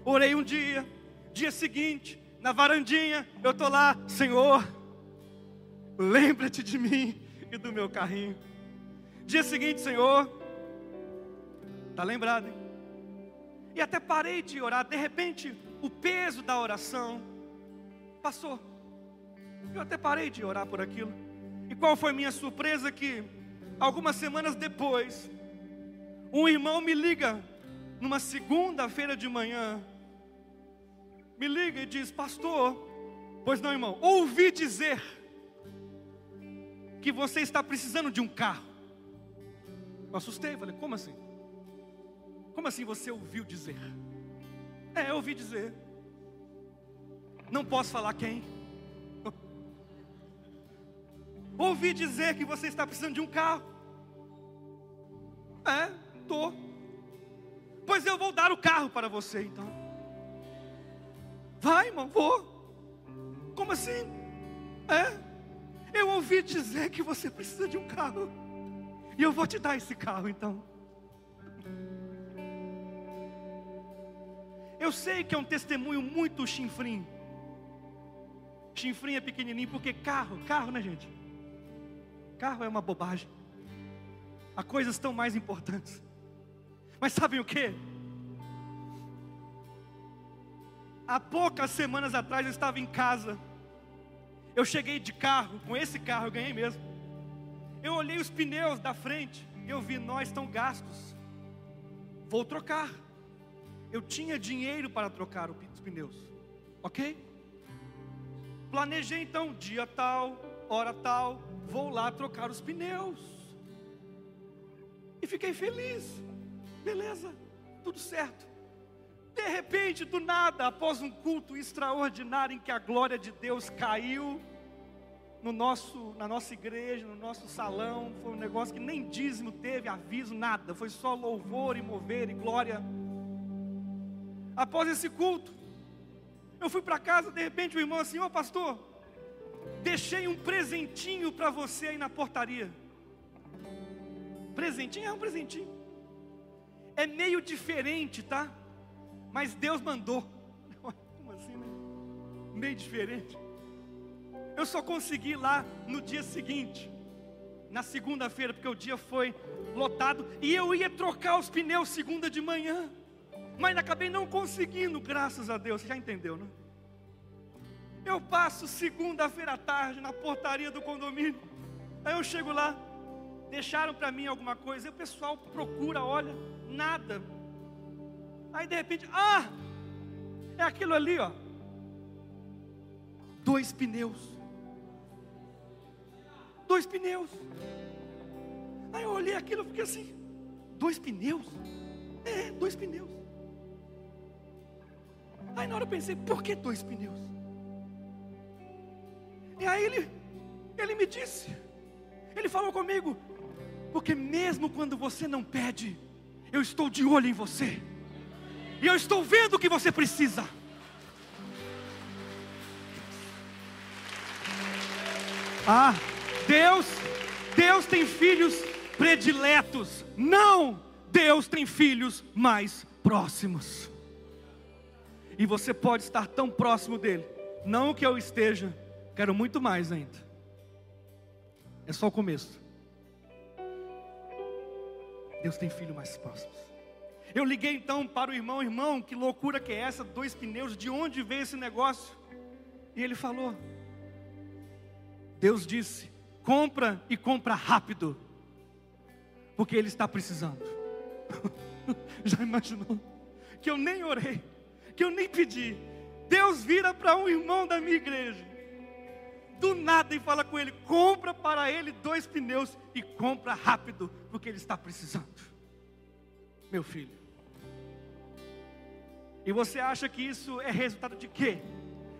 Speaker 1: Orei um dia, dia seguinte, na varandinha, eu estou lá, Senhor, lembra-te de mim e do meu carrinho. Dia seguinte, Senhor, está lembrado, hein? E até parei de orar, de repente, o peso da oração passou. Eu até parei de orar por aquilo. E qual foi minha surpresa? Que algumas semanas depois, um irmão me liga numa segunda-feira de manhã, me liga e diz: Pastor, pois não, irmão, ouvi dizer que você está precisando de um carro. Eu assustei, falei: Como assim? Como assim você ouviu dizer? É, eu ouvi dizer. Não posso falar quem. Ouvi dizer que você está precisando de um carro. É, estou. Pois eu vou dar o carro para você então. Vai, irmão, vou. Como assim? É, eu ouvi dizer que você precisa de um carro. E eu vou te dar esse carro então. Eu sei que é um testemunho muito chinfrim. Chinfrim é pequenininho, porque carro, carro, né, gente? Carro é uma bobagem. Há coisas tão mais importantes. Mas sabem o que? Há poucas semanas atrás eu estava em casa. Eu cheguei de carro, com esse carro eu ganhei mesmo. Eu olhei os pneus da frente e eu vi, nós estão gastos. Vou trocar. Eu tinha dinheiro para trocar os pneus. Ok? Planejei então, dia tal, hora tal, vou lá trocar os pneus. E fiquei feliz beleza, tudo certo. De repente, do nada, após um culto extraordinário em que a glória de Deus caiu no nosso, na nossa igreja, no nosso salão, foi um negócio que nem dízimo teve, aviso, nada, foi só louvor e mover e glória. Após esse culto, eu fui para casa, de repente o irmão assim, ô oh, pastor, deixei um presentinho para você aí na portaria. Presentinho é um presentinho é meio diferente, tá? Mas Deus mandou. Como assim, né? Meio diferente. Eu só consegui lá no dia seguinte, na segunda-feira, porque o dia foi lotado, e eu ia trocar os pneus segunda de manhã, mas acabei não conseguindo, graças a Deus. Você já entendeu, né? Eu passo segunda-feira à tarde na portaria do condomínio. Aí eu chego lá, deixaram para mim alguma coisa, e o pessoal procura, olha, nada. Aí de repente, ah, é aquilo ali, ó. Dois pneus. Dois pneus. Aí eu olhei aquilo e fiquei assim, dois pneus? É, dois pneus. Aí na hora eu pensei, por que dois pneus? E aí ele, ele me disse, ele falou comigo, porque mesmo quando você não pede, eu estou de olho em você. E eu estou vendo o que você precisa. Ah, Deus, Deus tem filhos prediletos. Não, Deus tem filhos mais próximos. E você pode estar tão próximo dele. Não que eu esteja, quero muito mais ainda. É só o começo. Deus tem filhos mais próximos. Eu liguei então para o irmão, irmão, que loucura que é essa? Dois pneus, de onde veio esse negócio? E ele falou: Deus disse: compra e compra rápido, porque Ele está precisando. Já imaginou? Que eu nem orei, que eu nem pedi. Deus vira para um irmão da minha igreja, do nada, e fala com ele: compra para ele dois pneus e compra rápido, porque ele está precisando. Meu filho. E você acha que isso é resultado de quê?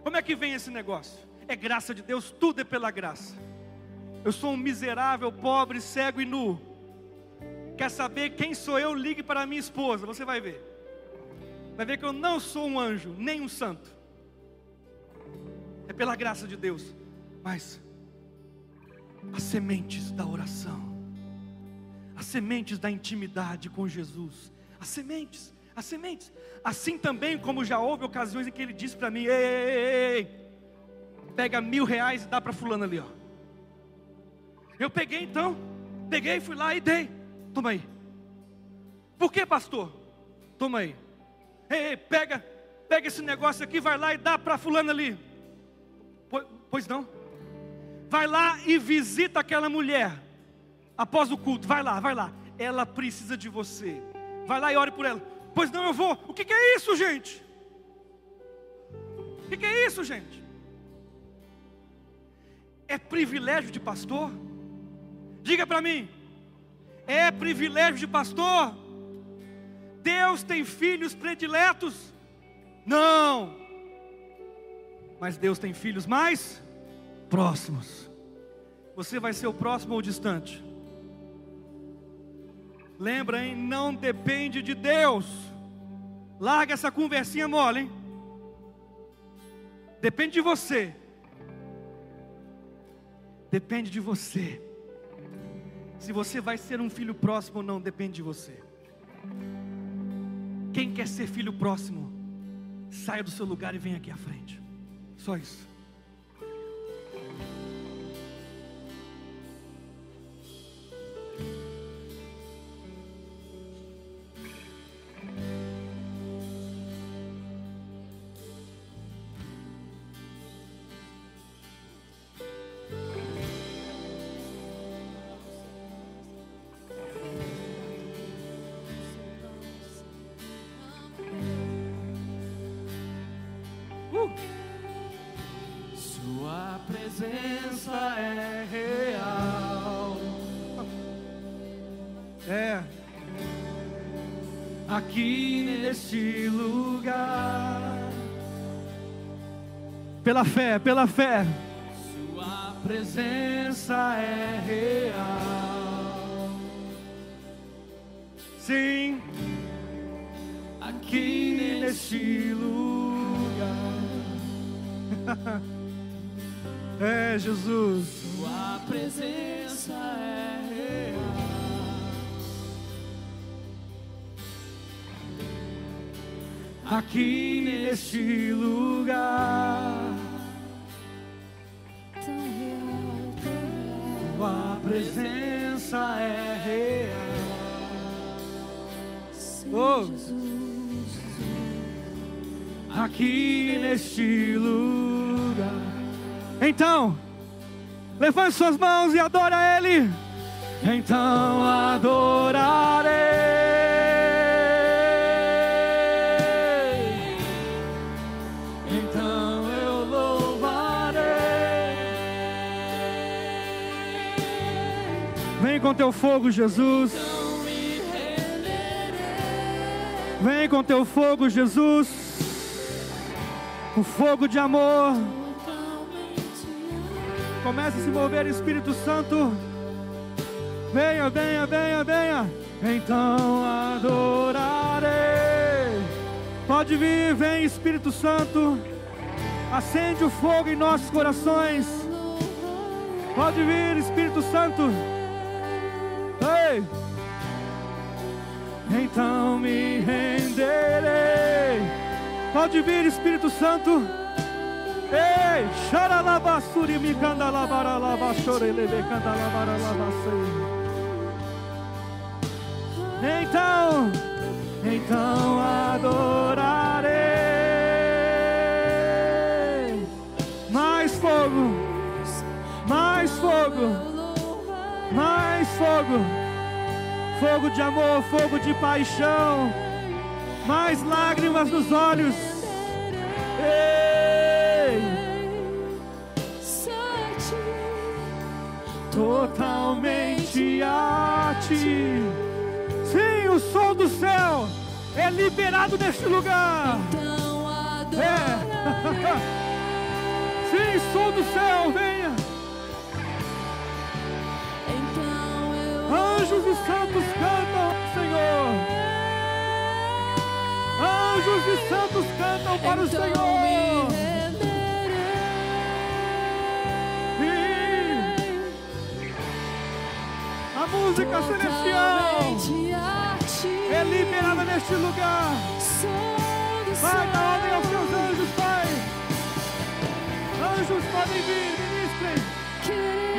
Speaker 1: Como é que vem esse negócio? É graça de Deus, tudo é pela graça. Eu sou um miserável, pobre, cego e nu. Quer saber quem sou eu? Ligue para minha esposa, você vai ver. Vai ver que eu não sou um anjo, nem um santo. É pela graça de Deus. Mas as sementes da oração, as sementes da intimidade com Jesus, as sementes, As sementes. Assim também como já houve ocasiões em que ele disse para mim: ei, ei, ei, pega mil reais e dá para fulano ali, ó. Eu peguei então, peguei, fui lá e dei. Toma aí. Por que, pastor? Toma aí. Ei, ei, pega, pega esse negócio aqui, vai lá e dá para fulano ali. Pois não. Vai lá e visita aquela mulher. Após o culto, vai lá, vai lá. Ela precisa de você. Vai lá e ore por ela. Pois não, eu vou. O que, que é isso, gente? O que, que é isso, gente? É privilégio de pastor? Diga para mim. É privilégio de pastor? Deus tem filhos prediletos? Não. Mas Deus tem filhos mais próximos. Você vai ser o próximo ou distante? Lembra, hein? Não depende de Deus. Larga essa conversinha mole, hein? Depende de você. Depende de você. Se você vai ser um filho próximo ou não, depende de você. Quem quer ser filho próximo, saia do seu lugar e venha aqui à frente. Só isso. Pela fé, pela fé.
Speaker 2: Sua presença é real.
Speaker 1: Sim.
Speaker 2: Aqui neste lugar.
Speaker 1: é Jesus.
Speaker 2: Sua presença é real. Aqui neste lugar. Presença é real. Oh. Aqui neste lugar.
Speaker 1: Então, levante suas mãos e adora Ele.
Speaker 2: Então adorarei.
Speaker 1: Com teu fogo, Jesus. Vem com teu fogo, Jesus. O fogo de amor. Comece a se mover, Espírito Santo. Venha, venha, venha, venha. Então adorarei. Pode vir, vem, Espírito Santo. Acende o fogo em nossos corações. Pode vir, Espírito Santo. Ei! Então me renderei. Pode vir, Espírito Santo. Ei, xaralabassuri me candalabaralaba, chorelebe candalabaralabasei. Então, então adorarei. Mais fogo, mais fogo mais fogo, fogo de amor, fogo de paixão, mais lágrimas nos olhos. Ei! Totalmente a ti. Sim, o sol do céu é liberado neste lugar. Então é. Sim, sol do céu, venha. Anjos e santos cantam, Senhor. Anjos e santos cantam para o Senhor. Sim. A música celestial é liberada neste lugar. Vai, dá ordem aos seus anjos, Pai. Anjos podem vir, ministrem.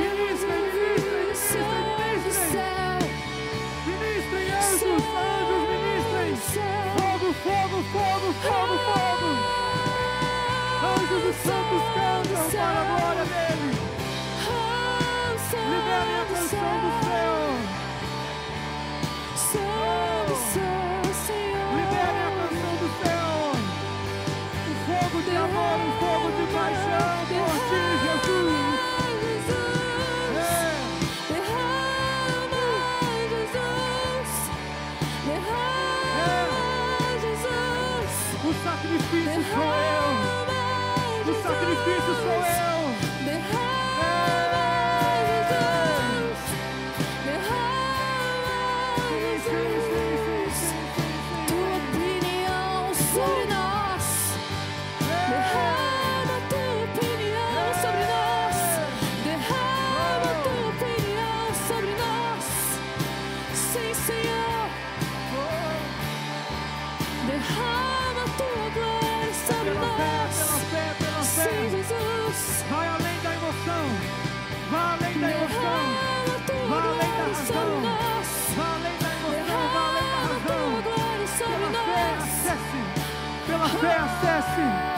Speaker 1: Fogo, fogo, fogo, fogo. Anjos e santos cantam para a glória dele. Liberem a canção do céu. libera a canção do céu. Um fogo de amor, um fogo de paixão por ti, Jesus. fé, acesse.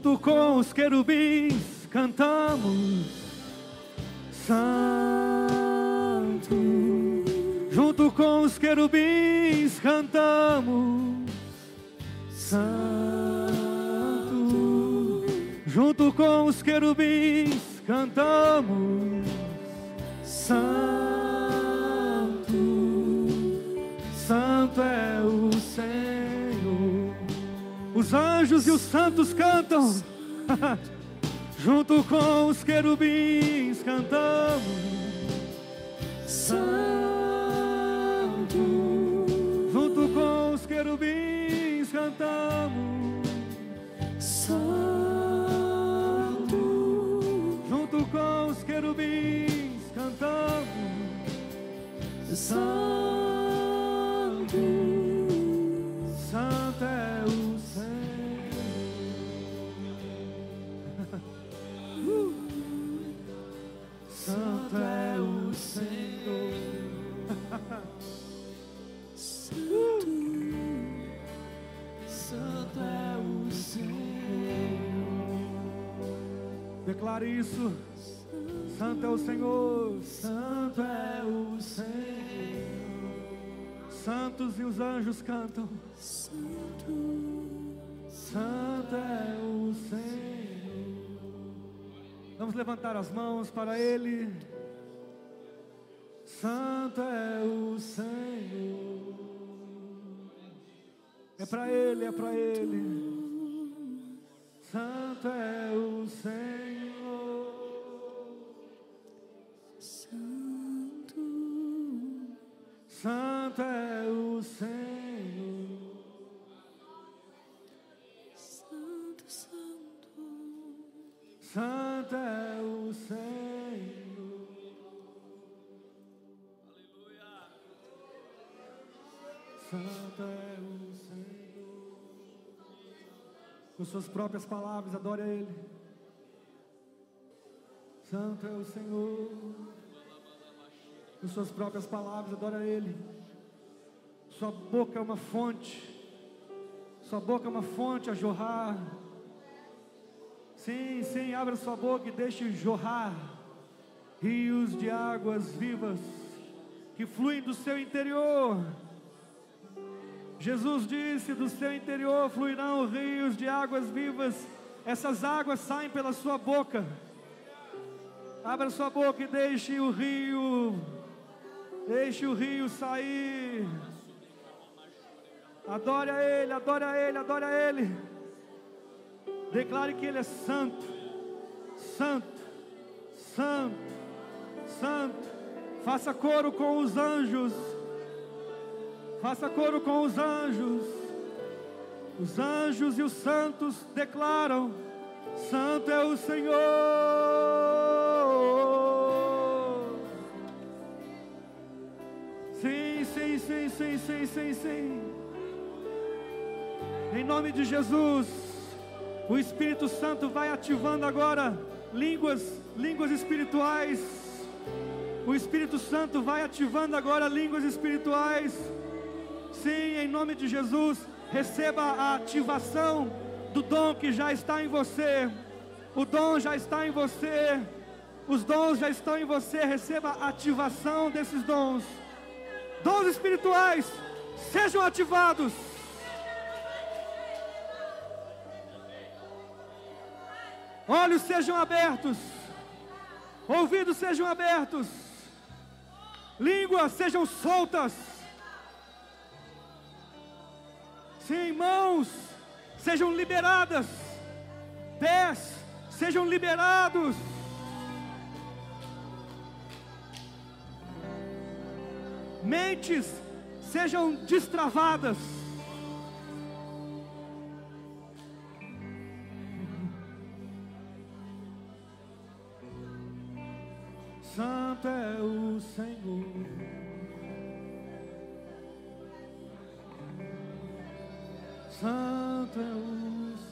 Speaker 1: junto com os querubins, cantamos Santo. Junto com os querubins, cantamos Santo. Junto com os querubins, cantamos junto com os querubins. levantar as mãos para Ele. Santo é o Senhor. É para Ele, é para Ele. suas próprias palavras, adore a Ele. Santo é o Senhor. Com suas próprias palavras, adore a Ele. Sua boca é uma fonte. Sua boca é uma fonte a jorrar. Sim, sim, abra sua boca e deixe jorrar rios de águas vivas que fluem do seu interior. Jesus disse: do seu interior fluirão rios de águas vivas. Essas águas saem pela sua boca. Abra sua boca e deixe o rio, deixe o rio sair. Adore a Ele, adore a Ele, adore a Ele. Declare que Ele é santo, santo, santo, santo. Faça coro com os anjos. Faça coro com os anjos. Os anjos e os santos declaram: Santo é o Senhor. Sim, sim, sim, sim, sim, sim, sim. Em nome de Jesus, o Espírito Santo vai ativando agora línguas, línguas espirituais. O Espírito Santo vai ativando agora línguas espirituais. Sim, em nome de Jesus, receba a ativação do dom que já está em você. O dom já está em você. Os dons já estão em você. Receba a ativação desses dons. Dons espirituais sejam ativados. Olhos sejam abertos. Ouvidos sejam abertos. Línguas sejam soltas. Sim, mãos sejam liberadas. Pés sejam liberados. Mentes sejam destravadas. Santo é o Senhor. Santo é o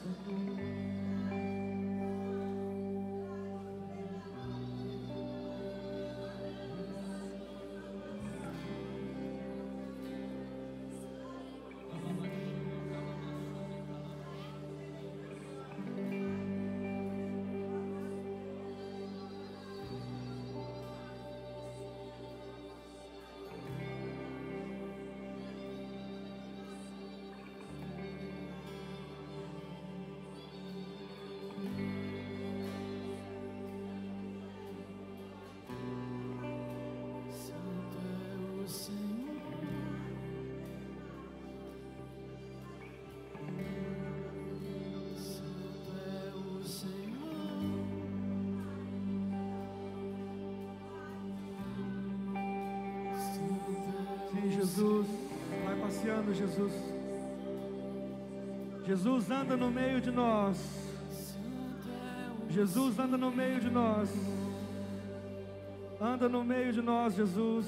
Speaker 1: passeando, Jesus. Jesus anda no meio de nós. Jesus anda no meio de nós. Anda no meio de nós, Jesus.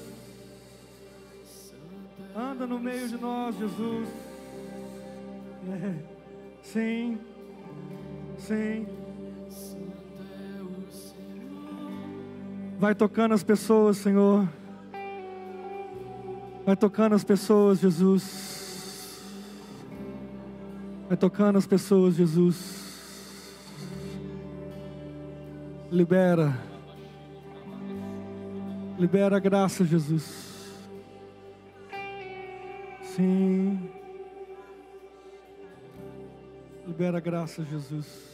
Speaker 1: Anda no meio de nós, Jesus. É. Sim, sim. Vai tocando as pessoas, Senhor. Vai tocando as pessoas, Jesus. Vai tocando as pessoas, Jesus. Libera. Libera a graça, Jesus. Sim. Libera a graça, Jesus.